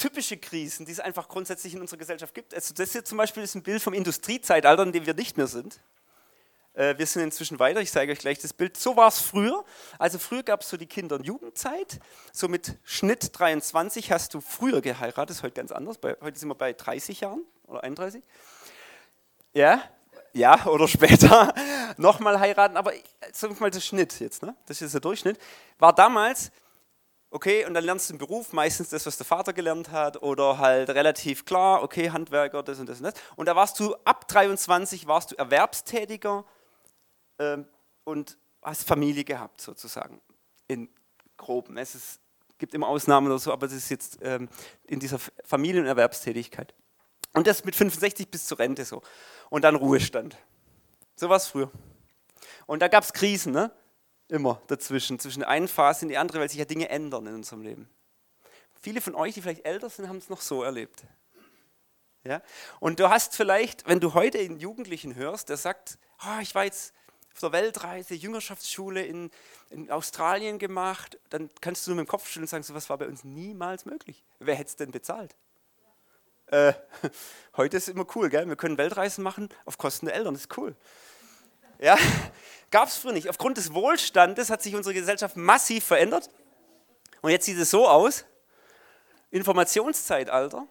typische Krisen, die es einfach grundsätzlich in unserer Gesellschaft gibt. Also das hier zum Beispiel ist ein Bild vom Industriezeitalter, in dem wir nicht mehr sind. Äh, wir sind inzwischen weiter, ich zeige euch gleich das Bild. So war es früher. Also früher gab es so die Kinder- und Jugendzeit. So mit Schnitt 23 hast du früher geheiratet, ist heute ganz anders. heute sind wir bei 30 Jahren oder 31. Ja, ja, oder später nochmal heiraten, aber sagen wir mal der Schnitt jetzt, ne? das ist der Durchschnitt, war damals Okay, und dann lernst du einen Beruf, meistens das, was der Vater gelernt hat, oder halt relativ klar, okay, Handwerker, das und das und das. Und da warst du, ab 23 warst du Erwerbstätiger ähm, und hast Familie gehabt, sozusagen, in groben. Es ist, gibt immer Ausnahmen oder so, aber das ist jetzt ähm, in dieser Familien- und Erwerbstätigkeit. Und das mit 65 bis zur Rente so. Und dann Ruhestand. So war es früher. Und da gab es Krisen, ne? Immer dazwischen, zwischen der einen Phase und die andere, weil sich ja Dinge ändern in unserem Leben. Viele von euch, die vielleicht älter sind, haben es noch so erlebt. Ja? Und du hast vielleicht, wenn du heute einen Jugendlichen hörst, der sagt, oh, ich war jetzt auf der Weltreise, Jüngerschaftsschule in, in Australien gemacht, dann kannst du nur mit dem Kopf schütteln und sagen, so was war bei uns niemals möglich. Wer hätte es denn bezahlt? Äh, heute ist es immer cool, gell? wir können Weltreisen machen auf Kosten der Eltern, das ist cool. Ja, gab es früher nicht. Aufgrund des Wohlstandes hat sich unsere Gesellschaft massiv verändert. Und jetzt sieht es so aus: Informationszeitalter,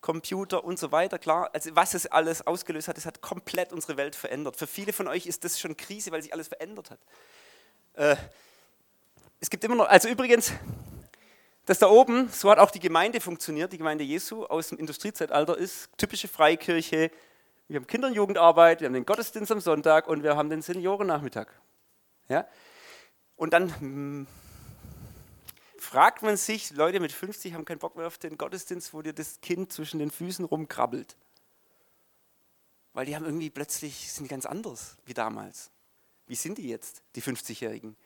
Computer und so weiter, klar. Also, was es alles ausgelöst hat, das hat komplett unsere Welt verändert. Für viele von euch ist das schon Krise, weil sich alles verändert hat. Äh, es gibt immer noch, also übrigens, das da oben, so hat auch die Gemeinde funktioniert, die Gemeinde Jesu aus dem Industriezeitalter ist typische Freikirche, wir haben Kinder- und Jugendarbeit, wir haben den Gottesdienst am Sonntag und wir haben den Seniorennachmittag. Ja? Und dann hm, fragt man sich, Leute mit 50 haben keinen Bock mehr auf den Gottesdienst, wo dir das Kind zwischen den Füßen rumkrabbelt. Weil die haben irgendwie plötzlich, sind ganz anders wie damals. Wie sind die jetzt, die 50-Jährigen?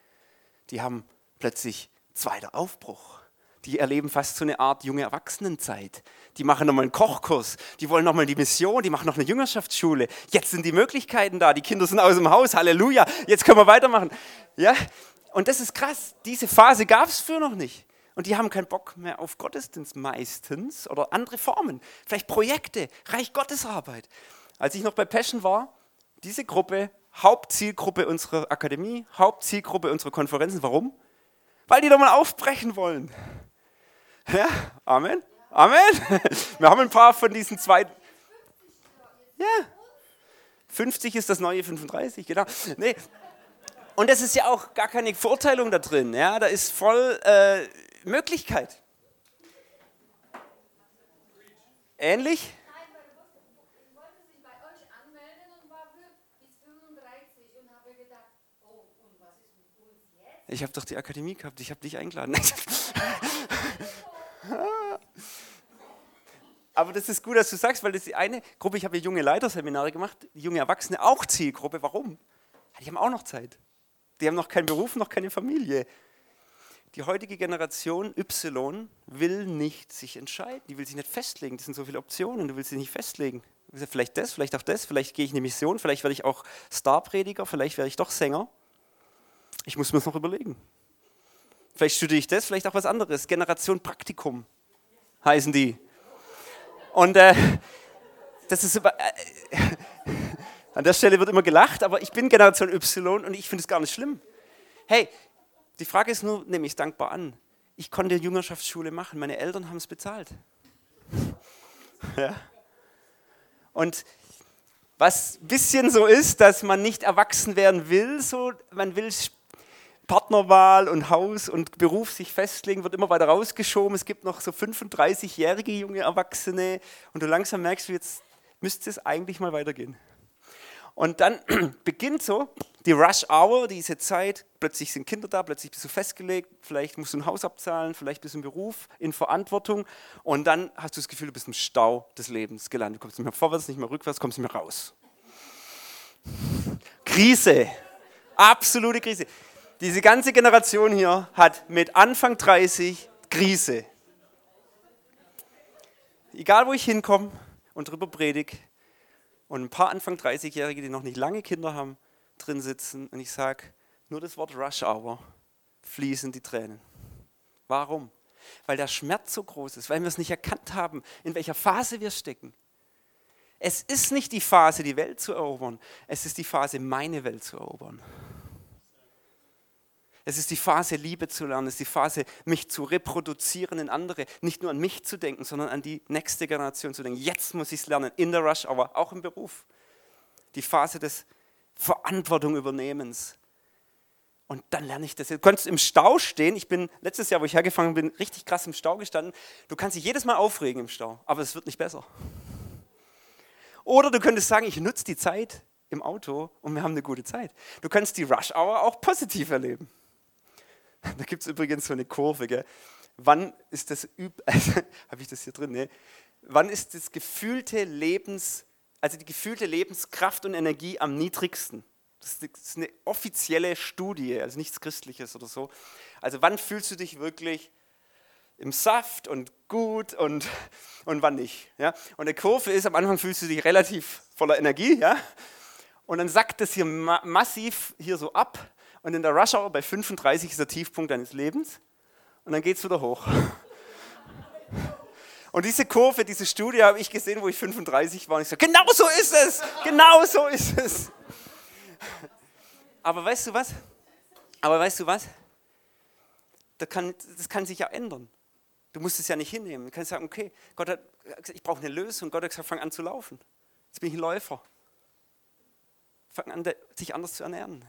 Die haben plötzlich zweiter Aufbruch die erleben fast so eine Art junge Erwachsenenzeit. Die machen nochmal einen Kochkurs, die wollen nochmal die Mission, die machen noch eine Jüngerschaftsschule. Jetzt sind die Möglichkeiten da, die Kinder sind aus dem Haus, Halleluja, jetzt können wir weitermachen. Ja? Und das ist krass, diese Phase gab es früher noch nicht. Und die haben keinen Bock mehr auf Gottesdienst meistens oder andere Formen, vielleicht Projekte, Reich Gottesarbeit. Als ich noch bei Passion war, diese Gruppe, Hauptzielgruppe unserer Akademie, Hauptzielgruppe unserer Konferenzen. Warum? Weil die doch mal aufbrechen wollen. Ja, Amen. Amen. Wir haben ein paar von diesen zwei. Ja. 50 ist das neue 35, genau. Nee. Und das ist ja auch gar keine Verurteilung da drin. Ja, da ist voll äh, Möglichkeit. Ähnlich? Ich habe doch die Akademie gehabt, ich habe dich eingeladen. Aber das ist gut, dass du sagst, weil das ist die eine Gruppe, ich habe ja junge Leiterseminare gemacht, junge Erwachsene auch Zielgruppe. Warum? Die haben auch noch Zeit. Die haben noch keinen Beruf, noch keine Familie. Die heutige Generation Y will nicht sich entscheiden, die will sich nicht festlegen. Das sind so viele Optionen, du willst sie nicht festlegen. Vielleicht das, vielleicht auch das, vielleicht gehe ich in eine Mission, vielleicht werde ich auch Starprediger, vielleicht werde ich doch Sänger. Ich muss mir das noch überlegen. Vielleicht studiere ich das, vielleicht auch was anderes. Generation Praktikum heißen die. Und äh, das ist äh, an der Stelle wird immer gelacht, aber ich bin Generation Y und ich finde es gar nicht schlimm. Hey, die Frage ist nur, nehme ich es dankbar an. Ich konnte Jüngerschaftsschule machen, meine Eltern haben es bezahlt. Ja. Und was ein bisschen so ist, dass man nicht erwachsen werden will, so, man will Partnerwahl und Haus und Beruf sich festlegen, wird immer weiter rausgeschoben. Es gibt noch so 35-jährige junge Erwachsene und du langsam merkst, jetzt müsste es eigentlich mal weitergehen. Und dann beginnt so die Rush Hour, diese Zeit. Plötzlich sind Kinder da, plötzlich bist du festgelegt, vielleicht musst du ein Haus abzahlen, vielleicht bist du im Beruf, in Verantwortung. Und dann hast du das Gefühl, du bist im Stau des Lebens gelandet. Du kommst nicht mehr vorwärts, nicht mehr rückwärts, kommst nicht mehr raus. Krise. Absolute Krise. Diese ganze Generation hier hat mit Anfang 30 Krise. Egal, wo ich hinkomme und drüber predige, und ein paar Anfang 30-Jährige, die noch nicht lange Kinder haben, drin sitzen und ich sage, nur das Wort Rush Hour fließen die Tränen. Warum? Weil der Schmerz so groß ist, weil wir es nicht erkannt haben, in welcher Phase wir stecken. Es ist nicht die Phase, die Welt zu erobern, es ist die Phase, meine Welt zu erobern. Es ist die Phase, Liebe zu lernen. Es ist die Phase, mich zu reproduzieren in andere. Nicht nur an mich zu denken, sondern an die nächste Generation zu denken. Jetzt muss ich es lernen, in der Rush, aber auch im Beruf. Die Phase des Verantwortung übernehmens. Und dann lerne ich das. Du kannst im Stau stehen. Ich bin letztes Jahr, wo ich hergefangen bin, richtig krass im Stau gestanden. Du kannst dich jedes Mal aufregen im Stau, aber es wird nicht besser. Oder du könntest sagen, ich nutze die Zeit im Auto und wir haben eine gute Zeit. Du kannst die Rush Hour auch positiv erleben. Da gibt es übrigens so eine Kurve. Gell? Wann ist das, also, habe ich das hier drin? Nee. Wann ist das gefühlte Lebens, also die gefühlte Lebenskraft und Energie am niedrigsten? Das ist eine offizielle Studie, also nichts Christliches oder so. Also wann fühlst du dich wirklich im Saft und gut und, und wann nicht? Ja? Und eine Kurve ist, am Anfang fühlst du dich relativ voller Energie, ja? und dann sackt das hier ma massiv hier so ab und in der Rush Hour bei 35 ist der Tiefpunkt deines Lebens und dann geht es wieder hoch. Und diese Kurve, diese Studie habe ich gesehen, wo ich 35 war und ich so, genau so ist es, genau so ist es. Aber weißt du was? Aber weißt du was? Das kann, das kann sich ja ändern. Du musst es ja nicht hinnehmen. Du kannst sagen, okay, Gott hat gesagt, ich brauche eine Lösung. Gott hat gesagt, fang an zu laufen. Jetzt bin ich ein Läufer. Fang an, sich anders zu ernähren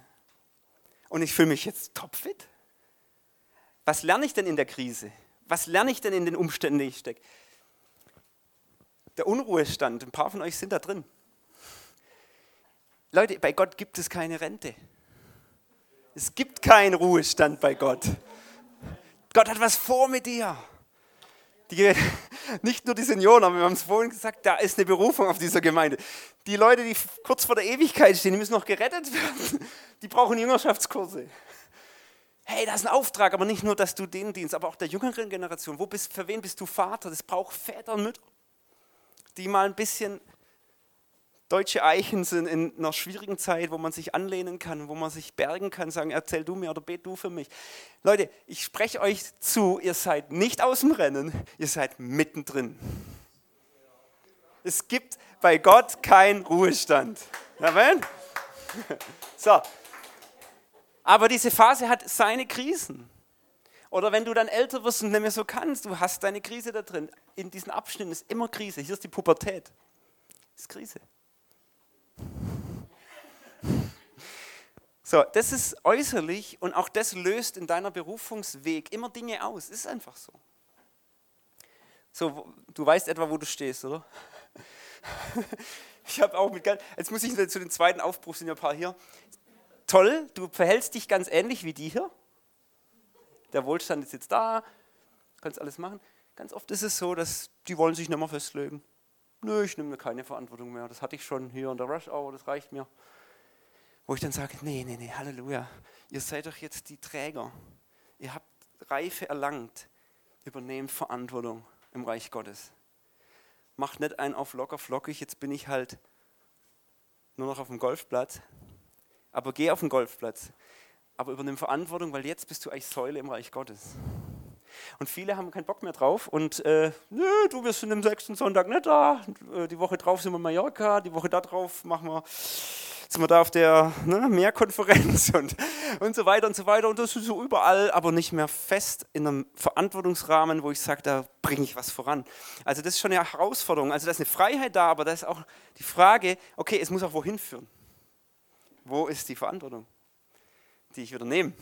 und ich fühle mich jetzt topfit. Was lerne ich denn in der Krise? Was lerne ich denn in den Umständen, denen ich stecke? Der Unruhestand, ein paar von euch sind da drin. Leute, bei Gott gibt es keine Rente. Es gibt keinen Ruhestand bei Gott. Gott hat was vor mit dir. Die, nicht nur die Senioren, aber wir haben es vorhin gesagt, da ist eine Berufung auf dieser Gemeinde. Die Leute, die kurz vor der Ewigkeit stehen, die müssen noch gerettet werden. Die brauchen Jüngerschaftskurse. Hey, das ist ein Auftrag, aber nicht nur, dass du denen dienst, aber auch der jüngeren Generation. Wo bist, für wen bist du Vater? Das braucht Väter und Mütter, die mal ein bisschen deutsche Eichen sind in einer schwierigen Zeit, wo man sich anlehnen kann, wo man sich bergen kann, sagen, erzähl du mir oder bet du für mich. Leute, ich spreche euch zu, ihr seid nicht aus dem Rennen, ihr seid mittendrin. Es gibt bei Gott keinen Ruhestand. Amen? So. Aber diese Phase hat seine Krisen. Oder wenn du dann älter wirst und nicht mehr so kannst, du hast deine Krise da drin. In diesen Abschnitten ist immer Krise. Hier ist die Pubertät. Ist Krise. So, das ist äußerlich und auch das löst in deiner Berufungsweg immer Dinge aus. Ist einfach so. So, du weißt etwa, wo du stehst, oder? Ich habe auch mit ganz, jetzt muss ich zu den zweiten Aufbruch, sind ja ein paar hier. Toll, du verhältst dich ganz ähnlich wie die hier. der Wohlstand ist jetzt da, kannst alles machen. Ganz oft ist es so, dass die wollen sich nicht mehr festlegen. Nö, ich nehme mir keine Verantwortung mehr. Das hatte ich schon hier in der Rush Hour, das reicht mir. Wo ich dann sage, nee, nee, nee, Halleluja. Ihr seid doch jetzt die Träger. Ihr habt Reife erlangt. Übernehmt Verantwortung im Reich Gottes. Macht nicht einen auf locker flockig, jetzt bin ich halt nur noch auf dem Golfplatz. Aber geh auf den Golfplatz. Aber übernimm Verantwortung, weil jetzt bist du eigentlich Säule im Reich Gottes. Und viele haben keinen Bock mehr drauf und äh, nö, du, wir sind am sechsten Sonntag nicht da. Äh, die Woche drauf sind wir in Mallorca, die Woche darauf machen wir, sind wir da auf der ne, Mehrkonferenz und, und so weiter und so weiter. Und das ist so überall, aber nicht mehr fest in einem Verantwortungsrahmen, wo ich sage, da bringe ich was voran. Also das ist schon eine Herausforderung. Also da ist eine Freiheit da, aber da ist auch die Frage, okay, es muss auch wohin führen. Wo ist die Verantwortung, die ich wieder nehme?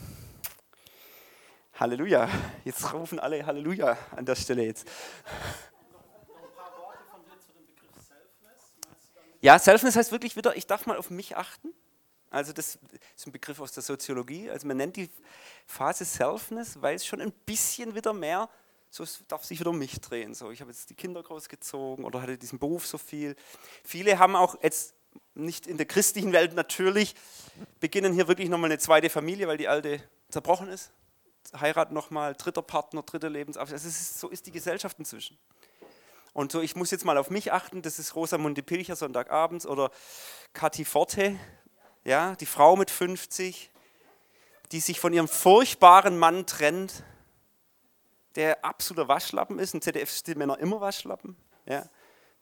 Halleluja. Jetzt rufen alle Halleluja an der Stelle jetzt. Ja, Selfness heißt wirklich wieder, ich darf mal auf mich achten. Also das ist ein Begriff aus der Soziologie. Also man nennt die Phase Selfness, weil es schon ein bisschen wieder mehr, so es darf sich wieder um mich drehen. So, ich habe jetzt die Kinder großgezogen oder hatte diesen Beruf so viel. Viele haben auch jetzt nicht in der christlichen Welt natürlich, beginnen hier wirklich nochmal eine zweite Familie, weil die alte zerbrochen ist heiraten nochmal, dritter Partner, dritte Lebensabschnitt. Also so ist die Gesellschaft inzwischen. Und so, ich muss jetzt mal auf mich achten, das ist Rosamunde Pilcher Sonntagabends oder Kathi Forte, ja, die Frau mit 50, die sich von ihrem furchtbaren Mann trennt, der absoluter Waschlappen ist. Ein ZDF sind Männer immer Waschlappen. Ja.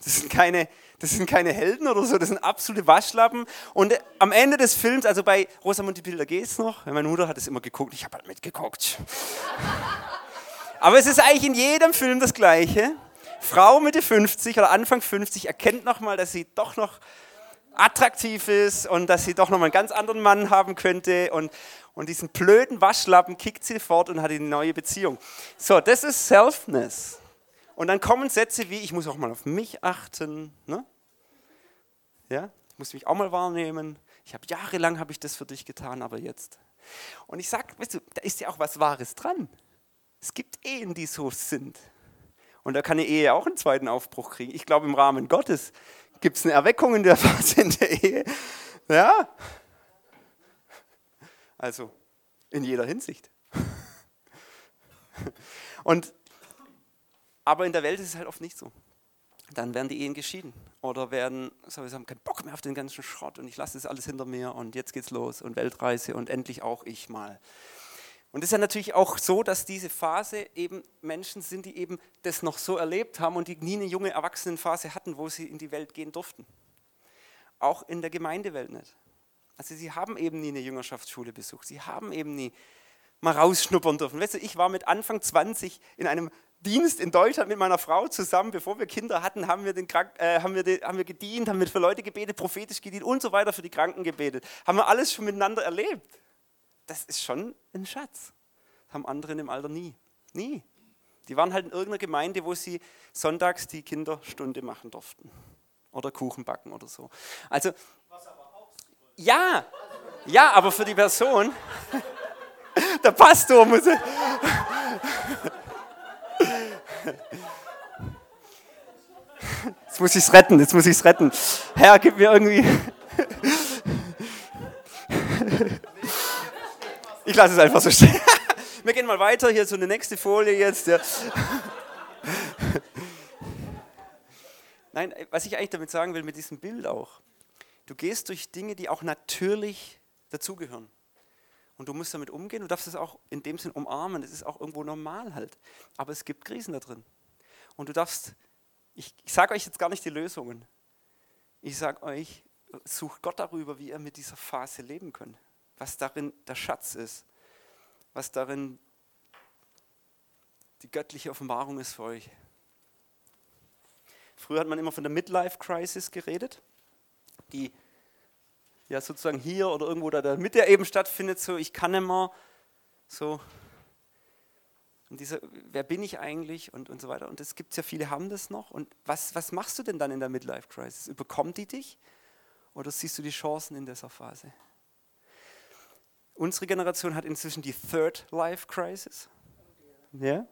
Das sind, keine, das sind keine Helden oder so, das sind absolute Waschlappen. Und am Ende des Films, also bei Rosamunde geht es noch, meine Mutter hat es immer geguckt, ich habe halt mitgeguckt. Aber es ist eigentlich in jedem Film das Gleiche. Frau Mitte 50 oder Anfang 50 erkennt nochmal, dass sie doch noch attraktiv ist und dass sie doch nochmal einen ganz anderen Mann haben könnte. Und, und diesen blöden Waschlappen kickt sie fort und hat eine neue Beziehung. So, das ist Selfness. Und dann kommen Sätze wie, ich muss auch mal auf mich achten. Ne? Ja, ich muss mich auch mal wahrnehmen. Ich habe jahrelang habe ich das für dich getan, aber jetzt. Und ich sage, weißt du, da ist ja auch was Wahres dran. Es gibt Ehen, die so sind. Und da kann eine Ehe auch einen zweiten Aufbruch kriegen. Ich glaube, im Rahmen Gottes gibt es eine Erweckung in der Phase in der Ehe. Ja. Also in jeder Hinsicht. Und aber in der Welt ist es halt oft nicht so. Dann werden die Ehen geschieden oder werden, so, wir haben keinen Bock mehr auf den ganzen Schrott und ich lasse das alles hinter mir und jetzt geht's los und Weltreise und endlich auch ich mal. Und es ist ja natürlich auch so, dass diese Phase eben Menschen sind, die eben das noch so erlebt haben und die nie eine junge Erwachsenenphase hatten, wo sie in die Welt gehen durften. Auch in der Gemeindewelt nicht. Also sie haben eben nie eine Jüngerschaftsschule besucht. Sie haben eben nie mal rausschnuppern dürfen. Weißt du, ich war mit Anfang 20 in einem Dienst in Deutschland mit meiner Frau zusammen, bevor wir Kinder hatten, haben wir, den Krank äh, haben, wir den, haben wir gedient, haben wir für Leute gebetet, prophetisch gedient und so weiter, für die Kranken gebetet. Haben wir alles schon miteinander erlebt. Das ist schon ein Schatz. Das haben andere in dem Alter nie. Nie. Die waren halt in irgendeiner Gemeinde, wo sie sonntags die Kinderstunde machen durften. Oder Kuchen backen oder so. Also, ja, ja, aber für die Person, der Pastor muss. Jetzt muss ich es retten, jetzt muss ich es retten. Herr, gib mir irgendwie. Ich lasse es einfach so stehen. Wir gehen mal weiter, hier so eine nächste Folie jetzt. Ja. Nein, was ich eigentlich damit sagen will, mit diesem Bild auch. Du gehst durch Dinge, die auch natürlich dazugehören. Und du musst damit umgehen, du darfst es auch in dem Sinn umarmen, es ist auch irgendwo normal halt. Aber es gibt Krisen da drin. Und du darfst, ich, ich sage euch jetzt gar nicht die Lösungen. Ich sage euch, sucht Gott darüber, wie ihr mit dieser Phase leben könnt. Was darin der Schatz ist. Was darin die göttliche Offenbarung ist für euch. Früher hat man immer von der Midlife Crisis geredet, die ja sozusagen hier oder irgendwo da der Mitte eben stattfindet, so ich kann immer so und diese, wer bin ich eigentlich und, und so weiter. Und es gibt ja viele, haben das noch. Und was, was machst du denn dann in der Midlife Crisis? Überkommt die dich oder siehst du die Chancen in dieser Phase? Unsere Generation hat inzwischen die Third Life Crisis. ja?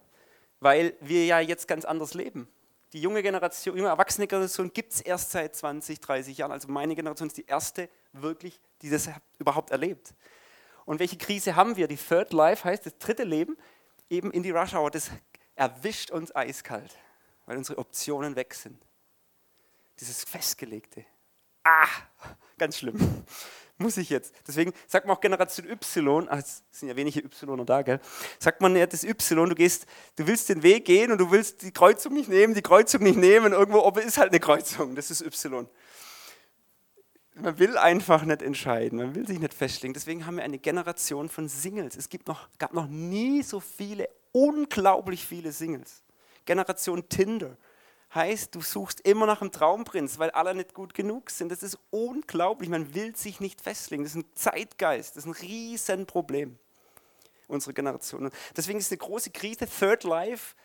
weil wir ja jetzt ganz anders leben. Die junge Generation, junge erwachsene Generation gibt es erst seit 20, 30 Jahren. Also meine Generation ist die erste wirklich, die das überhaupt erlebt. Und welche Krise haben wir? Die Third Life heißt das dritte Leben, eben in die Rush Hour. Das erwischt uns eiskalt, weil unsere Optionen weg sind. Dieses Festgelegte. Ah, ganz schlimm. Muss ich jetzt. Deswegen sagt man auch Generation Y, es sind ja wenige Y da, gell? Sagt man ja das Y, du gehst, du willst den Weg gehen und du willst die Kreuzung nicht nehmen, die Kreuzung nicht nehmen, irgendwo oben ist halt eine Kreuzung, das ist Y. Man will einfach nicht entscheiden, man will sich nicht festlegen. Deswegen haben wir eine Generation von Singles. Es gibt noch, gab noch nie so viele, unglaublich viele Singles. Generation Tinder heißt, du suchst immer nach einem Traumprinz, weil alle nicht gut genug sind. Das ist unglaublich. Man will sich nicht festlegen. Das ist ein Zeitgeist. Das ist ein Riesenproblem unserer Generation. Deswegen ist eine große Krise, Third Life,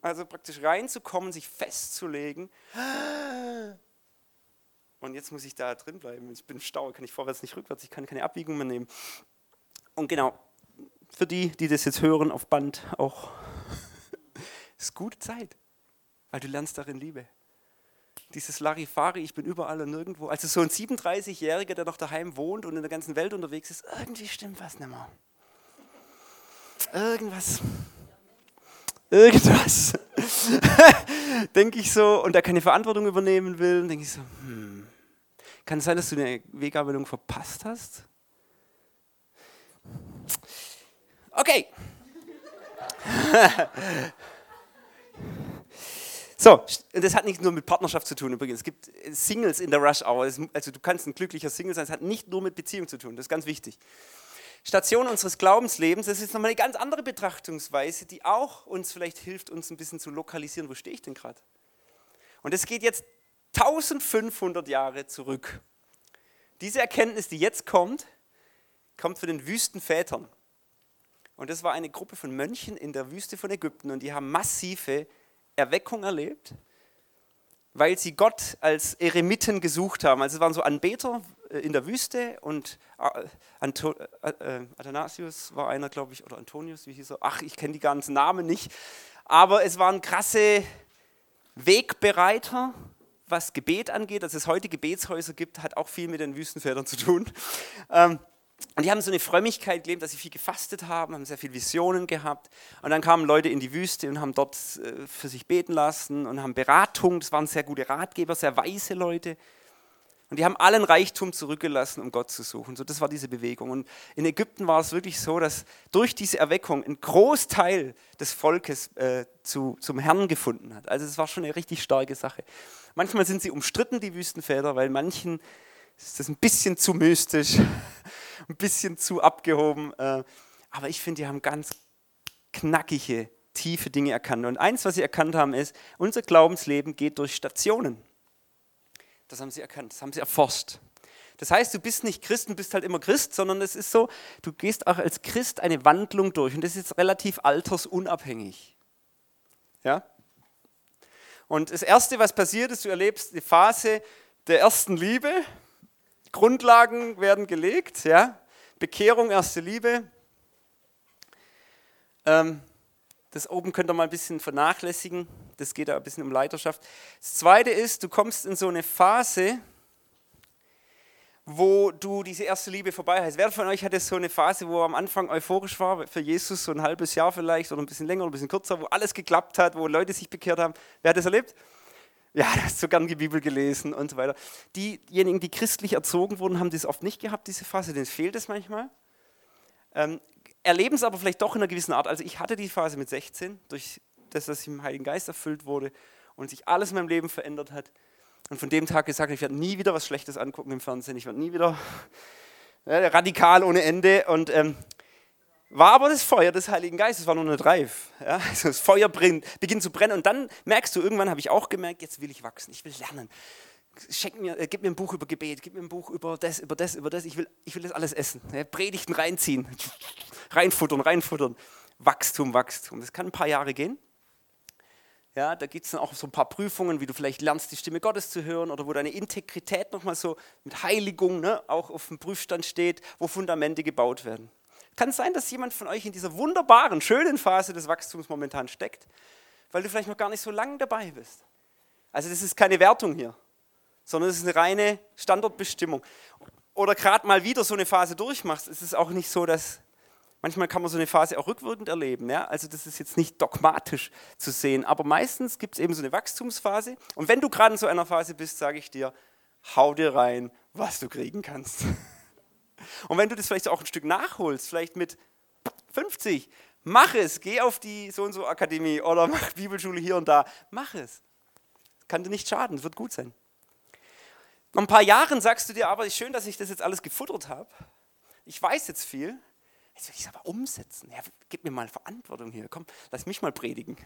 also praktisch reinzukommen, sich festzulegen. Und jetzt muss ich da drin bleiben. Ich bin im Stau, kann ich vorwärts nicht rückwärts, ich kann keine Abbiegung mehr nehmen. Und genau, für die, die das jetzt hören auf Band auch, ist gute Zeit weil du lernst darin Liebe. Dieses Larifari, ich bin überall und nirgendwo. Also so ein 37-Jähriger, der noch daheim wohnt und in der ganzen Welt unterwegs ist, irgendwie stimmt was nicht mehr. Irgendwas. Irgendwas. denke ich so, und der keine Verantwortung übernehmen will, denke ich so, hm, kann es sein, dass du eine Weganwendung verpasst hast? Okay. So, das hat nicht nur mit Partnerschaft zu tun übrigens. Es gibt Singles in der Rush Hour. Also du kannst ein glücklicher Single sein. Es hat nicht nur mit Beziehung zu tun. Das ist ganz wichtig. Station unseres Glaubenslebens, das ist nochmal eine ganz andere Betrachtungsweise, die auch uns vielleicht hilft, uns ein bisschen zu lokalisieren. Wo stehe ich denn gerade? Und es geht jetzt 1500 Jahre zurück. Diese Erkenntnis, die jetzt kommt, kommt von den Wüstenvätern. Und das war eine Gruppe von Mönchen in der Wüste von Ägypten und die haben massive Erweckung erlebt, weil sie Gott als Eremiten gesucht haben. Also es waren so Anbeter äh, in der Wüste und äh, Anto, äh, Athanasius war einer, glaube ich, oder Antonius, wie hieß er? Ach, ich kenne die ganzen Namen nicht. Aber es waren krasse Wegbereiter, was Gebet angeht. Dass es heute Gebetshäuser gibt, hat auch viel mit den Wüstenvätern zu tun. Und die haben so eine Frömmigkeit gelebt, dass sie viel gefastet haben, haben sehr viele Visionen gehabt. Und dann kamen Leute in die Wüste und haben dort äh, für sich beten lassen und haben Beratung. Das waren sehr gute Ratgeber, sehr weise Leute. Und die haben allen Reichtum zurückgelassen, um Gott zu suchen. So, das war diese Bewegung. Und in Ägypten war es wirklich so, dass durch diese Erweckung ein Großteil des Volkes äh, zu, zum Herrn gefunden hat. Also es war schon eine richtig starke Sache. Manchmal sind sie umstritten, die Wüstenväter, weil manchen ist das ein bisschen zu mystisch ein bisschen zu abgehoben. Äh, aber ich finde, die haben ganz knackige, tiefe Dinge erkannt. Und eins, was sie erkannt haben, ist, unser Glaubensleben geht durch Stationen. Das haben sie erkannt, das haben sie erforscht. Das heißt, du bist nicht Christ und bist halt immer Christ, sondern es ist so, du gehst auch als Christ eine Wandlung durch und das ist relativ altersunabhängig. Ja? Und das Erste, was passiert ist, du erlebst die Phase der ersten Liebe, Grundlagen werden gelegt, ja. Bekehrung, erste Liebe. Ähm, das oben könnt ihr mal ein bisschen vernachlässigen. Das geht da ein bisschen um Leiterschaft. Das zweite ist, du kommst in so eine Phase, wo du diese erste Liebe vorbei hast. Wer von euch hatte so eine Phase, wo er am Anfang euphorisch war für Jesus, so ein halbes Jahr vielleicht oder ein bisschen länger oder ein bisschen kürzer, wo alles geklappt hat, wo Leute sich bekehrt haben? Wer hat das erlebt? Ja, hast so gern die Bibel gelesen und so weiter. Diejenigen, die christlich erzogen wurden, haben das oft nicht gehabt, diese Phase, denen fehlt es manchmal. Ähm, erleben es aber vielleicht doch in einer gewissen Art. Also ich hatte die Phase mit 16, durch das, dass ich im Heiligen Geist erfüllt wurde und sich alles in meinem Leben verändert hat. Und von dem Tag gesagt, ich werde nie wieder was Schlechtes angucken im Fernsehen, ich werde nie wieder ja, radikal ohne Ende. Und ähm, war aber das Feuer des Heiligen Geistes, war nur eine Reif. Ja? Also das Feuer brennt, beginnt zu brennen und dann merkst du, irgendwann habe ich auch gemerkt, jetzt will ich wachsen, ich will lernen. Schenk mir, äh, gib mir ein Buch über Gebet, gib mir ein Buch über das, über das, über das. Ich will, ich will das alles essen. Ja? Predigten reinziehen, reinfuttern, reinfuttern. Wachstum, Wachstum. Das kann ein paar Jahre gehen. Ja, da gibt es dann auch so ein paar Prüfungen, wie du vielleicht lernst, die Stimme Gottes zu hören oder wo deine Integrität nochmal so mit Heiligung ne, auch auf dem Prüfstand steht, wo Fundamente gebaut werden Kann sein, dass jemand von euch in dieser wunderbaren, schönen Phase des Wachstums momentan steckt, weil du vielleicht noch gar nicht so lange dabei bist? Also das ist keine Wertung hier, sondern es ist eine reine Standortbestimmung. Oder gerade mal wieder so eine Phase durchmachst, ist es auch nicht so, dass manchmal kann man so eine Phase auch rückwirkend erleben. Ja? Also das ist jetzt nicht dogmatisch zu sehen, aber meistens gibt es eben so eine Wachstumsphase. Und wenn du gerade in so einer Phase bist, sage ich dir, hau dir rein, was du kriegen kannst. Und wenn du das vielleicht auch ein Stück nachholst, vielleicht mit 50, mach es, geh auf die so und so Akademie oder mach Bibelschule hier und da, mach es. Kann dir nicht schaden, es wird gut sein. Nach ein paar Jahren sagst du dir aber, ist schön, dass ich das jetzt alles gefuttert habe. Ich weiß jetzt viel. Jetzt will ich es aber umsetzen. Ja, gib mir mal Verantwortung hier. Komm, lass mich mal predigen.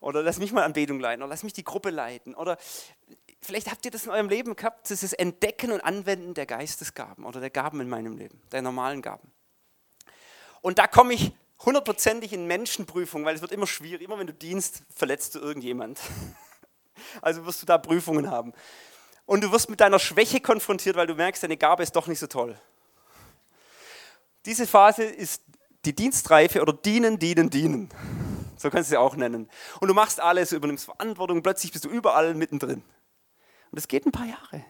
Oder lass mich mal Anbetung leiten. Oder lass mich die Gruppe leiten. Oder vielleicht habt ihr das in eurem Leben gehabt, ist Entdecken und Anwenden der Geistesgaben oder der Gaben in meinem Leben, der normalen Gaben. Und da komme ich hundertprozentig in Menschenprüfung, weil es wird immer schwierig. Immer wenn du dienst, verletzt du irgendjemand. Also wirst du da Prüfungen haben. Und du wirst mit deiner Schwäche konfrontiert, weil du merkst, deine Gabe ist doch nicht so toll. Diese Phase ist die Dienstreife oder dienen, dienen, dienen. So kannst du sie auch nennen. Und du machst alles, du übernimmst Verantwortung, plötzlich bist du überall mittendrin. Und das geht ein paar Jahre.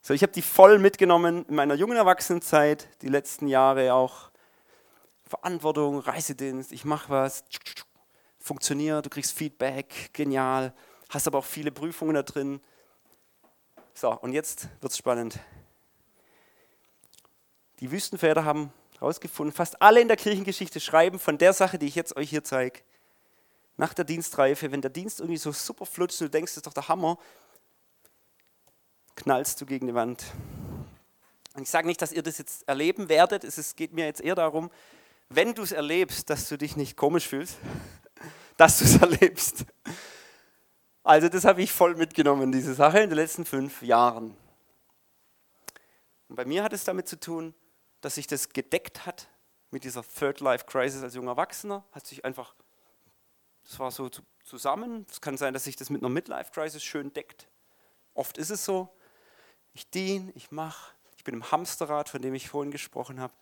So, ich habe die voll mitgenommen in meiner jungen Erwachsenenzeit, die letzten Jahre auch. Verantwortung, Reisedienst, ich mache was, funktioniert, du kriegst Feedback, genial, hast aber auch viele Prüfungen da drin. So, und jetzt wird es spannend. Die Wüstenväter haben herausgefunden, fast alle in der Kirchengeschichte schreiben von der Sache, die ich jetzt euch hier zeige, nach der Dienstreife, wenn der Dienst irgendwie so super flutscht und du denkst, das ist doch der Hammer, knallst du gegen die Wand. Und ich sage nicht, dass ihr das jetzt erleben werdet, es geht mir jetzt eher darum, wenn du es erlebst, dass du dich nicht komisch fühlst, dass du es erlebst. Also das habe ich voll mitgenommen, diese Sache in den letzten fünf Jahren. Und bei mir hat es damit zu tun, dass sich das gedeckt hat mit dieser Third Life Crisis als junger Erwachsener, hat sich einfach das war so zusammen. Es kann sein, dass sich das mit einer Midlife-Crisis schön deckt. Oft ist es so. Ich diene, ich mache, ich bin im Hamsterrad, von dem ich vorhin gesprochen habe.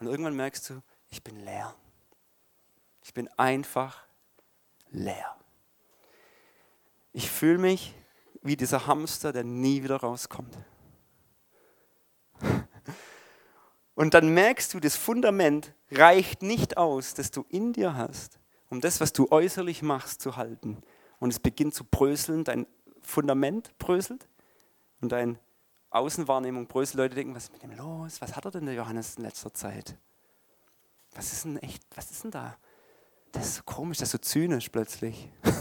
Und irgendwann merkst du, ich bin leer. Ich bin einfach leer. Ich fühle mich wie dieser Hamster, der nie wieder rauskommt. Und dann merkst du, das Fundament reicht nicht aus, das du in dir hast, um das, was du äußerlich machst, zu halten. Und es beginnt zu bröseln, dein Fundament bröselt und deine Außenwahrnehmung bröselt. Leute denken, was ist mit dem los? Was hat er denn der Johannes in letzter Zeit? Was ist denn echt, was ist denn da? Das ist so komisch, das ist so zynisch plötzlich.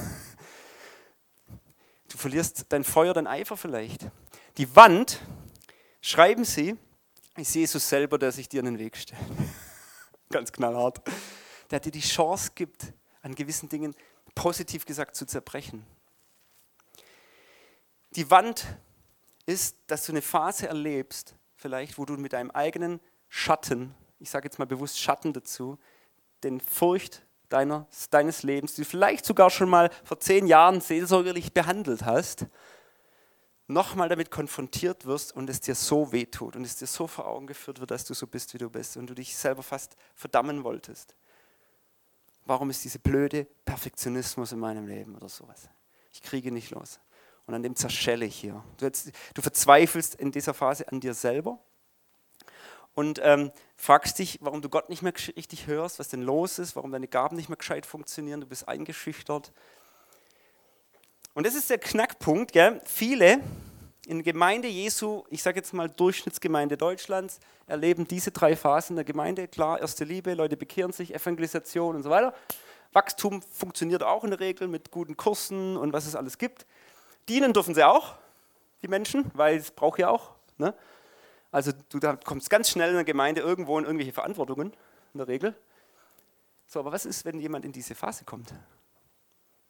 Du verlierst dein Feuer, dein Eifer vielleicht. Die Wand, schreiben sie, ist Jesus selber, der sich dir in den Weg stellt. Ganz knallhart. Der dir die Chance gibt, an gewissen Dingen positiv gesagt zu zerbrechen. Die Wand ist, dass du eine Phase erlebst, vielleicht, wo du mit deinem eigenen Schatten, ich sage jetzt mal bewusst Schatten dazu, den Furcht deiner, deines Lebens, die du vielleicht sogar schon mal vor zehn Jahren seelsorgerlich behandelt hast, nochmal damit konfrontiert wirst und es dir so wehtut und es dir so vor Augen geführt wird, dass du so bist, wie du bist und du dich selber fast verdammen wolltest. Warum ist diese blöde Perfektionismus in meinem Leben oder sowas? Ich kriege nicht los. Und an dem zerschelle ich hier. Du, jetzt, du verzweifelst in dieser Phase an dir selber und ähm, fragst dich, warum du Gott nicht mehr richtig hörst, was denn los ist, warum deine Gaben nicht mehr gescheit funktionieren, du bist eingeschüchtert. Und das ist der Knackpunkt. Gell? Viele in der Gemeinde Jesu, ich sage jetzt mal Durchschnittsgemeinde Deutschlands, erleben diese drei Phasen der Gemeinde. Klar, erste Liebe, Leute bekehren sich, Evangelisation und so weiter. Wachstum funktioniert auch in der Regel mit guten Kursen und was es alles gibt. Dienen dürfen sie auch, die Menschen, weil es braucht ja auch. Ne? Also du kommst ganz schnell in der Gemeinde irgendwo in irgendwelche Verantwortungen, in der Regel. So, aber was ist, wenn jemand in diese Phase kommt?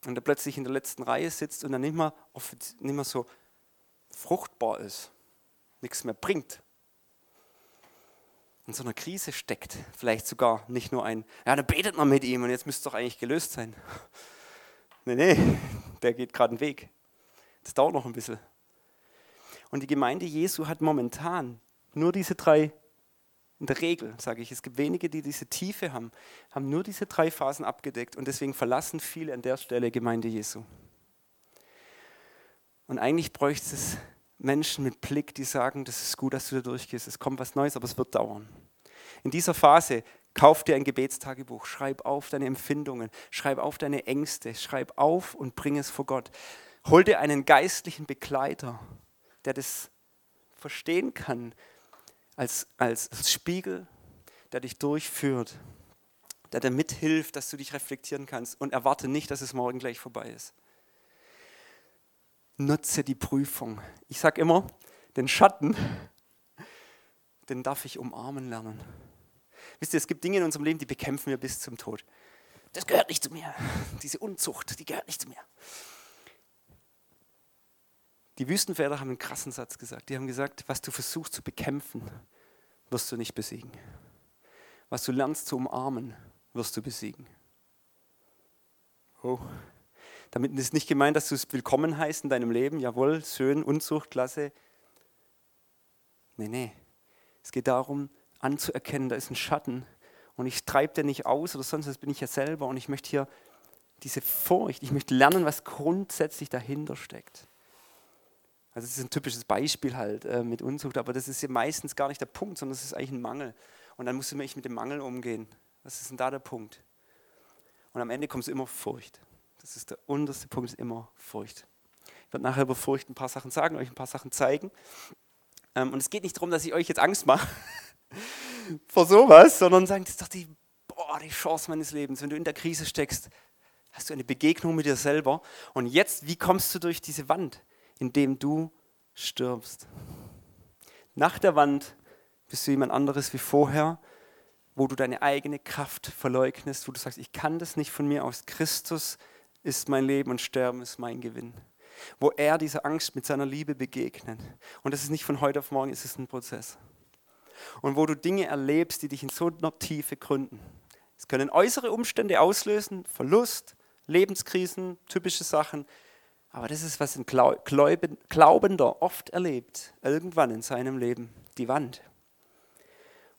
Und er plötzlich in der letzten Reihe sitzt und dann nicht mehr, nicht mehr so fruchtbar ist, nichts mehr bringt, in so einer Krise steckt, vielleicht sogar nicht nur ein, ja, dann betet man mit ihm und jetzt müsste es doch eigentlich gelöst sein. Nee, nee, der geht gerade einen Weg. Das dauert noch ein bisschen. Und die Gemeinde Jesu hat momentan nur diese drei in der Regel, sage ich, es gibt wenige, die diese Tiefe haben, haben nur diese drei Phasen abgedeckt und deswegen verlassen viele an der Stelle Gemeinde Jesu. Und eigentlich bräuchte es Menschen mit Blick, die sagen, das ist gut, dass du da durchgehst, es kommt was Neues, aber es wird dauern. In dieser Phase kauf dir ein Gebetstagebuch, schreib auf deine Empfindungen, schreib auf deine Ängste, schreib auf und bring es vor Gott. Hol dir einen geistlichen Begleiter, der das verstehen kann, als, als Spiegel, der dich durchführt, der dir mithilft, dass du dich reflektieren kannst und erwarte nicht, dass es morgen gleich vorbei ist. Nutze die Prüfung. Ich sage immer, den Schatten, den darf ich umarmen lernen. Wisst ihr, es gibt Dinge in unserem Leben, die bekämpfen wir bis zum Tod. Das gehört nicht zu mir. Diese Unzucht, die gehört nicht zu mir. Die Wüstenväter haben einen krassen Satz gesagt. Die haben gesagt, was du versuchst zu bekämpfen, wirst du nicht besiegen. Was du lernst zu umarmen, wirst du besiegen. Oh. Damit ist nicht gemeint, dass du es willkommen heißt in deinem Leben. Jawohl, schön, Unzucht, klasse. Nee, nee. Es geht darum, anzuerkennen, da ist ein Schatten und ich treibe den nicht aus oder sonst, das bin ich ja selber und ich möchte hier diese Furcht, ich möchte lernen, was grundsätzlich dahinter steckt. Also das ist ein typisches Beispiel halt äh, mit Unzucht, aber das ist ja meistens gar nicht der Punkt, sondern es ist eigentlich ein Mangel. Und dann musst du mit dem Mangel umgehen. Was ist denn da der Punkt? Und am Ende kommt es immer Furcht. Das ist der unterste Punkt, ist immer Furcht. Ich werde nachher über Furcht ein paar Sachen sagen, euch ein paar Sachen zeigen. Ähm, und es geht nicht darum, dass ich euch jetzt Angst mache vor sowas, sondern sagen, das ist doch die, boah, die Chance meines Lebens. Wenn du in der Krise steckst, hast du eine Begegnung mit dir selber. Und jetzt, wie kommst du durch diese Wand? indem du stirbst. Nach der Wand bist du jemand anderes wie vorher, wo du deine eigene Kraft verleugnest, wo du sagst, ich kann das nicht von mir aus. Christus ist mein Leben und Sterben ist mein Gewinn. Wo er dieser Angst mit seiner Liebe begegnet. Und das ist nicht von heute auf morgen, es ist ein Prozess. Und wo du Dinge erlebst, die dich in so einer Tiefe gründen. Es können äußere Umstände auslösen, Verlust, Lebenskrisen, typische Sachen. Aber das ist, was ein Glaubender oft erlebt, irgendwann in seinem Leben, die Wand.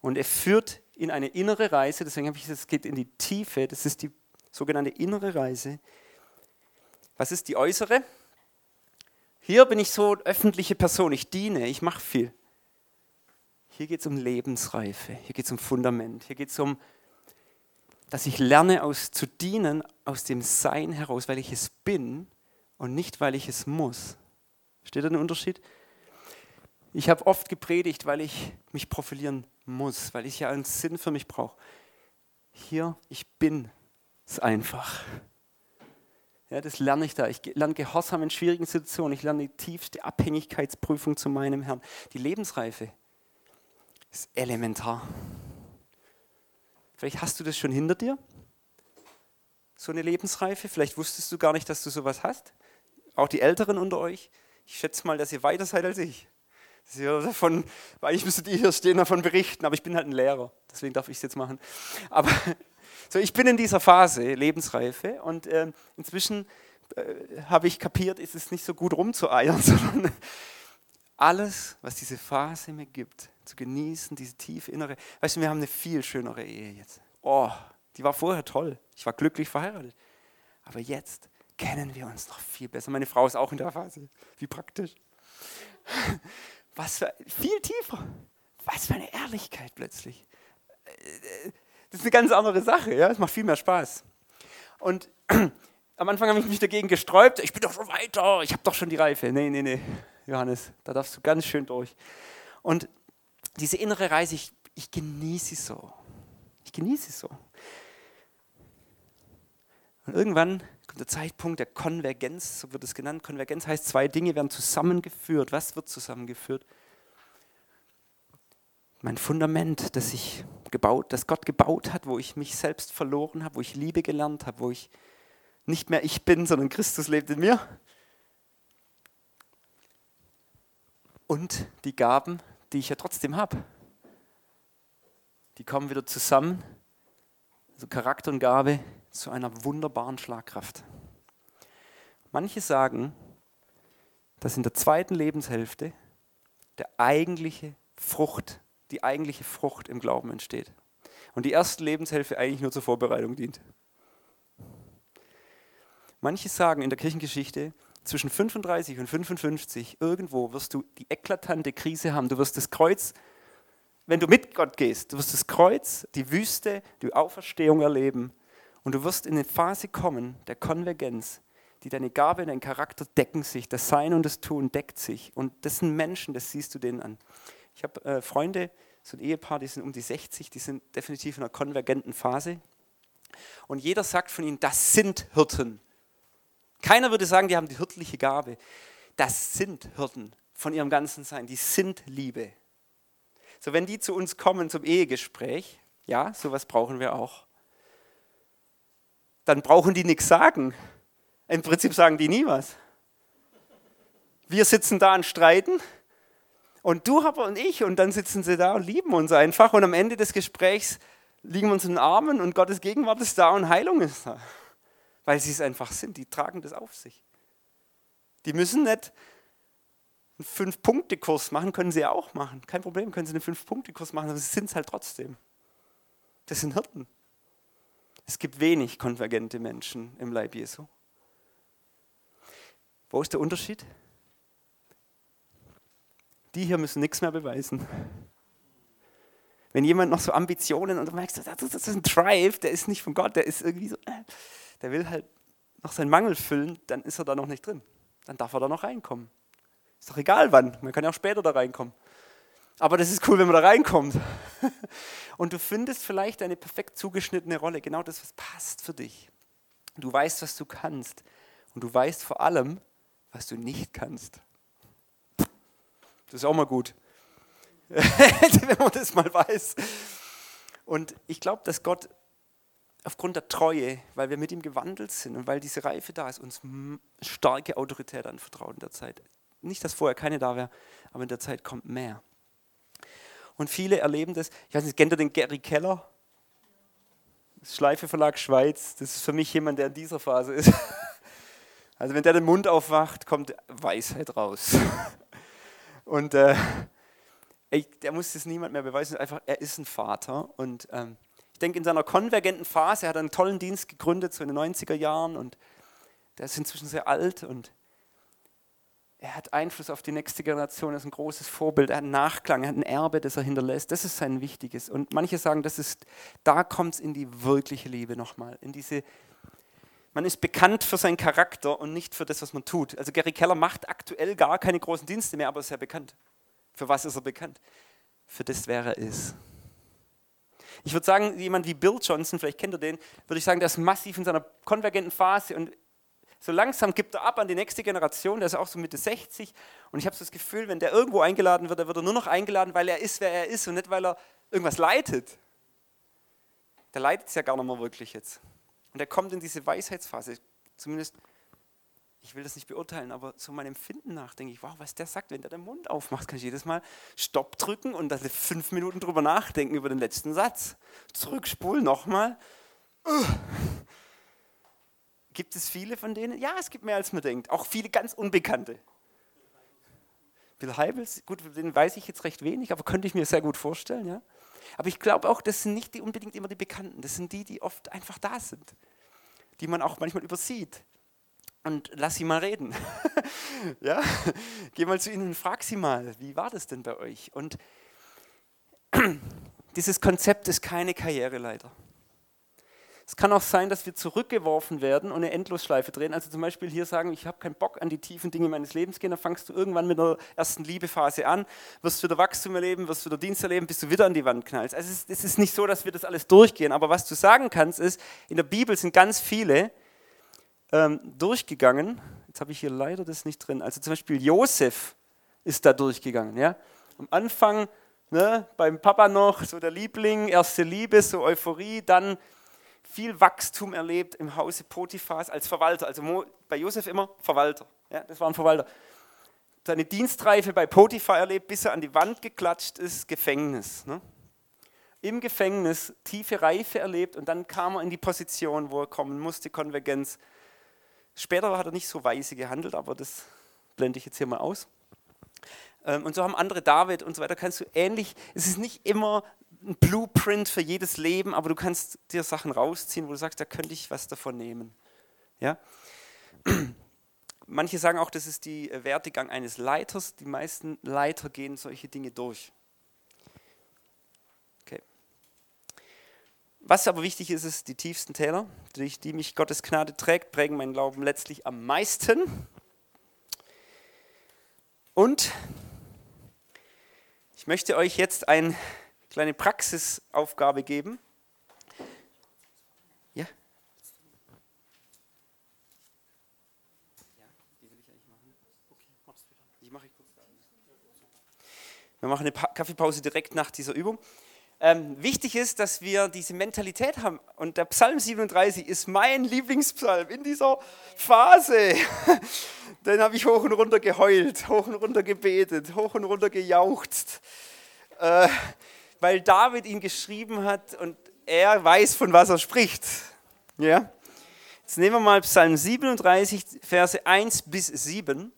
Und er führt in eine innere Reise, deswegen habe ich gesagt, es geht in die Tiefe, das ist die sogenannte innere Reise. Was ist die äußere? Hier bin ich so öffentliche Person, ich diene, ich mache viel. Hier geht es um Lebensreife, hier geht es um Fundament, hier geht es um, dass ich lerne aus, zu dienen aus dem Sein heraus, weil ich es bin und nicht, weil ich es muss. Steht da ein Unterschied? Ich habe oft gepredigt, weil ich mich profilieren muss, weil ich ja einen Sinn für mich brauche. Hier, ich bin es einfach. Ja, das lerne ich da. Ich lerne Gehorsam in schwierigen Situationen. Ich lerne die tiefste Abhängigkeitsprüfung zu meinem Herrn. Die Lebensreife ist elementar. Vielleicht hast du das schon hinter dir, so eine Lebensreife. Vielleicht wusstest du gar nicht, dass du sowas hast auch die Älteren unter euch, ich schätze mal, dass ihr weiter seid als ich. Davon, eigentlich müsstet ihr hier stehen davon berichten, aber ich bin halt ein Lehrer, deswegen darf ich es jetzt machen. Aber so, ich bin in dieser Phase, Lebensreife, und äh, inzwischen äh, habe ich kapiert, ist es nicht so gut rumzueiern, sondern alles, was diese Phase mir gibt, zu genießen, diese tiefe innere. Weißt du, wir haben eine viel schönere Ehe jetzt. Oh, die war vorher toll. Ich war glücklich verheiratet. Aber jetzt kennen wir uns noch viel besser. Meine Frau ist auch in der Phase. Wie praktisch. Was für, viel tiefer. Was für eine Ehrlichkeit plötzlich. Das ist eine ganz andere Sache. Ja? Es macht viel mehr Spaß. Und am Anfang habe ich mich dagegen gesträubt. Ich bin doch schon weiter. Ich habe doch schon die Reife. Nee, nee, nee. Johannes, da darfst du ganz schön durch. Und diese innere Reise, ich, ich genieße sie so. Ich genieße sie so. Und irgendwann kommt der Zeitpunkt der Konvergenz, so wird es genannt. Konvergenz heißt, zwei Dinge werden zusammengeführt. Was wird zusammengeführt? Mein Fundament, das ich gebaut, das Gott gebaut hat, wo ich mich selbst verloren habe, wo ich Liebe gelernt habe, wo ich nicht mehr ich bin, sondern Christus lebt in mir. Und die Gaben, die ich ja trotzdem habe, die kommen wieder zusammen. Also Charakter und Gabe zu einer wunderbaren Schlagkraft. Manche sagen, dass in der zweiten Lebenshälfte der eigentliche Frucht die eigentliche Frucht im Glauben entsteht. Und die erste Lebenshilfe eigentlich nur zur Vorbereitung dient. Manche sagen in der Kirchengeschichte, zwischen 35 und 55 irgendwo wirst du die eklatante Krise haben. Du wirst das Kreuz, wenn du mit Gott gehst, du wirst das Kreuz, die Wüste, die Auferstehung erleben. Und du wirst in eine Phase kommen der Konvergenz, die deine Gabe und dein Charakter decken sich. Das Sein und das Tun deckt sich. Und das sind Menschen, das siehst du denen an. Ich habe äh, Freunde, so ein Ehepaar, die sind um die 60, die sind definitiv in einer konvergenten Phase. Und jeder sagt von ihnen, das sind Hirten. Keiner würde sagen, die haben die hirtliche Gabe. Das sind Hirten von ihrem ganzen Sein. Die sind Liebe. So, wenn die zu uns kommen zum Ehegespräch, ja, sowas brauchen wir auch, dann brauchen die nichts sagen. Im Prinzip sagen die nie was. Wir sitzen da und streiten und du aber und ich und dann sitzen sie da und lieben uns einfach und am Ende des Gesprächs liegen wir uns in den Armen und Gottes Gegenwart ist da und Heilung ist da. Weil sie es einfach sind, die tragen das auf sich. Die müssen nicht einen Fünf-Punkte-Kurs machen, können sie auch machen. Kein Problem, können sie einen Fünf-Punkte-Kurs machen, aber sie sind es halt trotzdem. Das sind Hirten. Es gibt wenig konvergente Menschen im Leib Jesu. Wo ist der Unterschied? Die hier müssen nichts mehr beweisen. Wenn jemand noch so Ambitionen und du merkst, das ist ein Drive, der ist nicht von Gott, der ist irgendwie so, äh, der will halt noch seinen Mangel füllen, dann ist er da noch nicht drin. Dann darf er da noch reinkommen. Ist doch egal wann, man kann ja auch später da reinkommen. Aber das ist cool, wenn man da reinkommt. Und du findest vielleicht eine perfekt zugeschnittene Rolle, genau das, was passt für dich. Du weißt, was du kannst. Und du weißt vor allem, was du nicht kannst. Das ist auch mal gut, wenn man das mal weiß. Und ich glaube, dass Gott aufgrund der Treue, weil wir mit ihm gewandelt sind und weil diese Reife da ist, uns starke Autorität anvertraut in der Zeit. Nicht, dass vorher keine da wäre, aber in der Zeit kommt mehr. Und viele erleben das. Ich weiß nicht, kennt ihr den Gary Keller? Das Schleife Verlag Schweiz. Das ist für mich jemand, der in dieser Phase ist. Also wenn der den Mund aufwacht, kommt Weisheit raus. Und äh, ey, der muss das niemand mehr beweisen. Einfach, er ist ein Vater. Und ähm, ich denke, in seiner konvergenten Phase, er hat einen tollen Dienst gegründet, so in den 90er Jahren. Und der ist inzwischen sehr alt und er hat Einfluss auf die nächste Generation, er ist ein großes Vorbild, er hat einen Nachklang, er hat ein Erbe, das er hinterlässt. Das ist sein Wichtiges. Und manche sagen, das ist, da kommt es in die wirkliche Liebe nochmal, in diese man ist bekannt für seinen Charakter und nicht für das, was man tut. Also Gary Keller macht aktuell gar keine großen Dienste mehr, aber ist sehr bekannt. Für was ist er bekannt? Für das, wer er ist. Ich würde sagen, jemand wie Bill Johnson, vielleicht kennt ihr den, würde ich sagen, der ist massiv in seiner konvergenten Phase und so langsam gibt er ab an die nächste Generation, der ist auch so Mitte 60 und ich habe so das Gefühl, wenn der irgendwo eingeladen wird, dann wird er nur noch eingeladen, weil er ist, wer er ist und nicht, weil er irgendwas leitet. Der leitet es ja gar nicht mehr wirklich jetzt. Und er kommt in diese Weisheitsphase, zumindest, ich will das nicht beurteilen, aber so mein Empfinden nach denke ich, wow, was der sagt, wenn der den Mund aufmacht, kann ich jedes Mal Stopp drücken und dann fünf Minuten drüber nachdenken über den letzten Satz. Zurückspulen, nochmal. Gibt es viele von denen? Ja, es gibt mehr als man denkt. Auch viele ganz Unbekannte. Bill Heibels, gut, den weiß ich jetzt recht wenig, aber könnte ich mir sehr gut vorstellen, ja. Aber ich glaube auch, das sind nicht die, unbedingt immer die Bekannten, das sind die, die oft einfach da sind, die man auch manchmal übersieht. Und lass sie mal reden. ja? Geh mal zu ihnen und frag sie mal, wie war das denn bei euch? Und dieses Konzept ist keine Karriereleiter. Es kann auch sein, dass wir zurückgeworfen werden und eine Endlosschleife drehen. Also zum Beispiel hier sagen, ich habe keinen Bock an die tiefen Dinge meines Lebens gehen. Dann fangst du irgendwann mit der ersten Liebephase an, wirst wieder Wachstum erleben, wirst wieder Dienst erleben, bis du wieder an die Wand knallst. Also es, es ist nicht so, dass wir das alles durchgehen. Aber was du sagen kannst, ist, in der Bibel sind ganz viele ähm, durchgegangen. Jetzt habe ich hier leider das nicht drin. Also zum Beispiel Josef ist da durchgegangen. Ja? Am Anfang ne, beim Papa noch so der Liebling, erste Liebe, so Euphorie, dann viel Wachstum erlebt im Hause Potiphas als Verwalter. Also bei Josef immer Verwalter. Ja, das war ein Verwalter. Seine Dienstreife bei Potiphar erlebt, bis er an die Wand geklatscht ist, Gefängnis. Ne? Im Gefängnis tiefe Reife erlebt und dann kam er in die Position, wo er kommen musste, Konvergenz. Später hat er nicht so weise gehandelt, aber das blende ich jetzt hier mal aus. Ähm, und so haben andere David und so weiter. Kannst du ähnlich, es ist nicht immer ein Blueprint für jedes Leben, aber du kannst dir Sachen rausziehen, wo du sagst, da könnte ich was davon nehmen. Ja? Manche sagen auch, das ist die äh, Wertegang eines Leiters. Die meisten Leiter gehen solche Dinge durch. Okay. Was aber wichtig ist, ist die tiefsten Täler, durch die mich Gottes Gnade trägt, prägen meinen Glauben letztlich am meisten. Und ich möchte euch jetzt eine kleine Praxisaufgabe geben. Ja? Wir machen eine Kaffeepause direkt nach dieser Übung. Ähm, wichtig ist, dass wir diese Mentalität haben. Und der Psalm 37 ist mein Lieblingspsalm in dieser Phase. Den habe ich hoch und runter geheult, hoch und runter gebetet, hoch und runter gejauchzt. Äh, weil David ihn geschrieben hat und er weiß, von was er spricht. Ja? Jetzt nehmen wir mal Psalm 37, Verse 1 bis 7.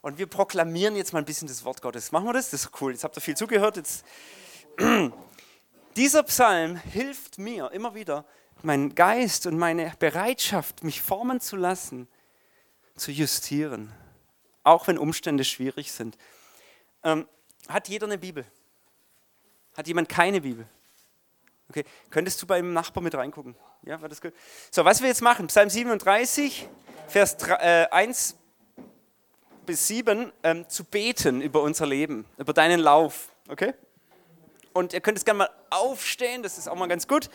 Und wir proklamieren jetzt mal ein bisschen das Wort Gottes. Machen wir das? Das ist cool. Jetzt habt ihr viel zugehört. Jetzt. Dieser Psalm hilft mir immer wieder, meinen Geist und meine Bereitschaft, mich formen zu lassen, zu justieren. Auch wenn Umstände schwierig sind. Ähm, hat jeder eine Bibel? Hat jemand keine Bibel? Okay, könntest du beim Nachbar mit reingucken? Ja, war das gut? So, was wir jetzt machen, Psalm 37, Vers 3, äh, 1 bis 7 ähm, zu beten über unser Leben, über deinen Lauf. Okay? Und ihr könnt es gerne mal aufstehen, das ist auch mal ganz gut.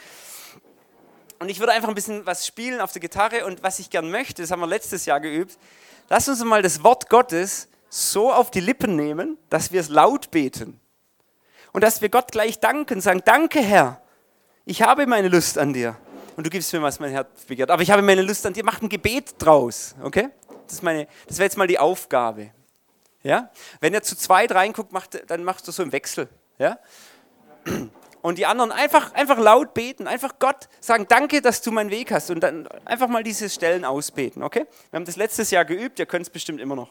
Und ich würde einfach ein bisschen was spielen auf der Gitarre und was ich gern möchte, das haben wir letztes Jahr geübt. Lass uns mal das Wort Gottes so auf die Lippen nehmen, dass wir es laut beten. Und dass wir Gott gleich danken, sagen, danke Herr, ich habe meine Lust an dir. Und du gibst mir, was mein Herz begehrt. Aber ich habe meine Lust an dir, mach ein Gebet draus, okay? Das, das wäre jetzt mal die Aufgabe. Ja? Wenn er zu zweit reinguckt, macht, dann machst du so im Wechsel. Ja? Und die anderen einfach, einfach laut beten, einfach Gott sagen, danke, dass du meinen Weg hast. Und dann einfach mal diese Stellen ausbeten, okay? Wir haben das letztes Jahr geübt, ihr könnt es bestimmt immer noch.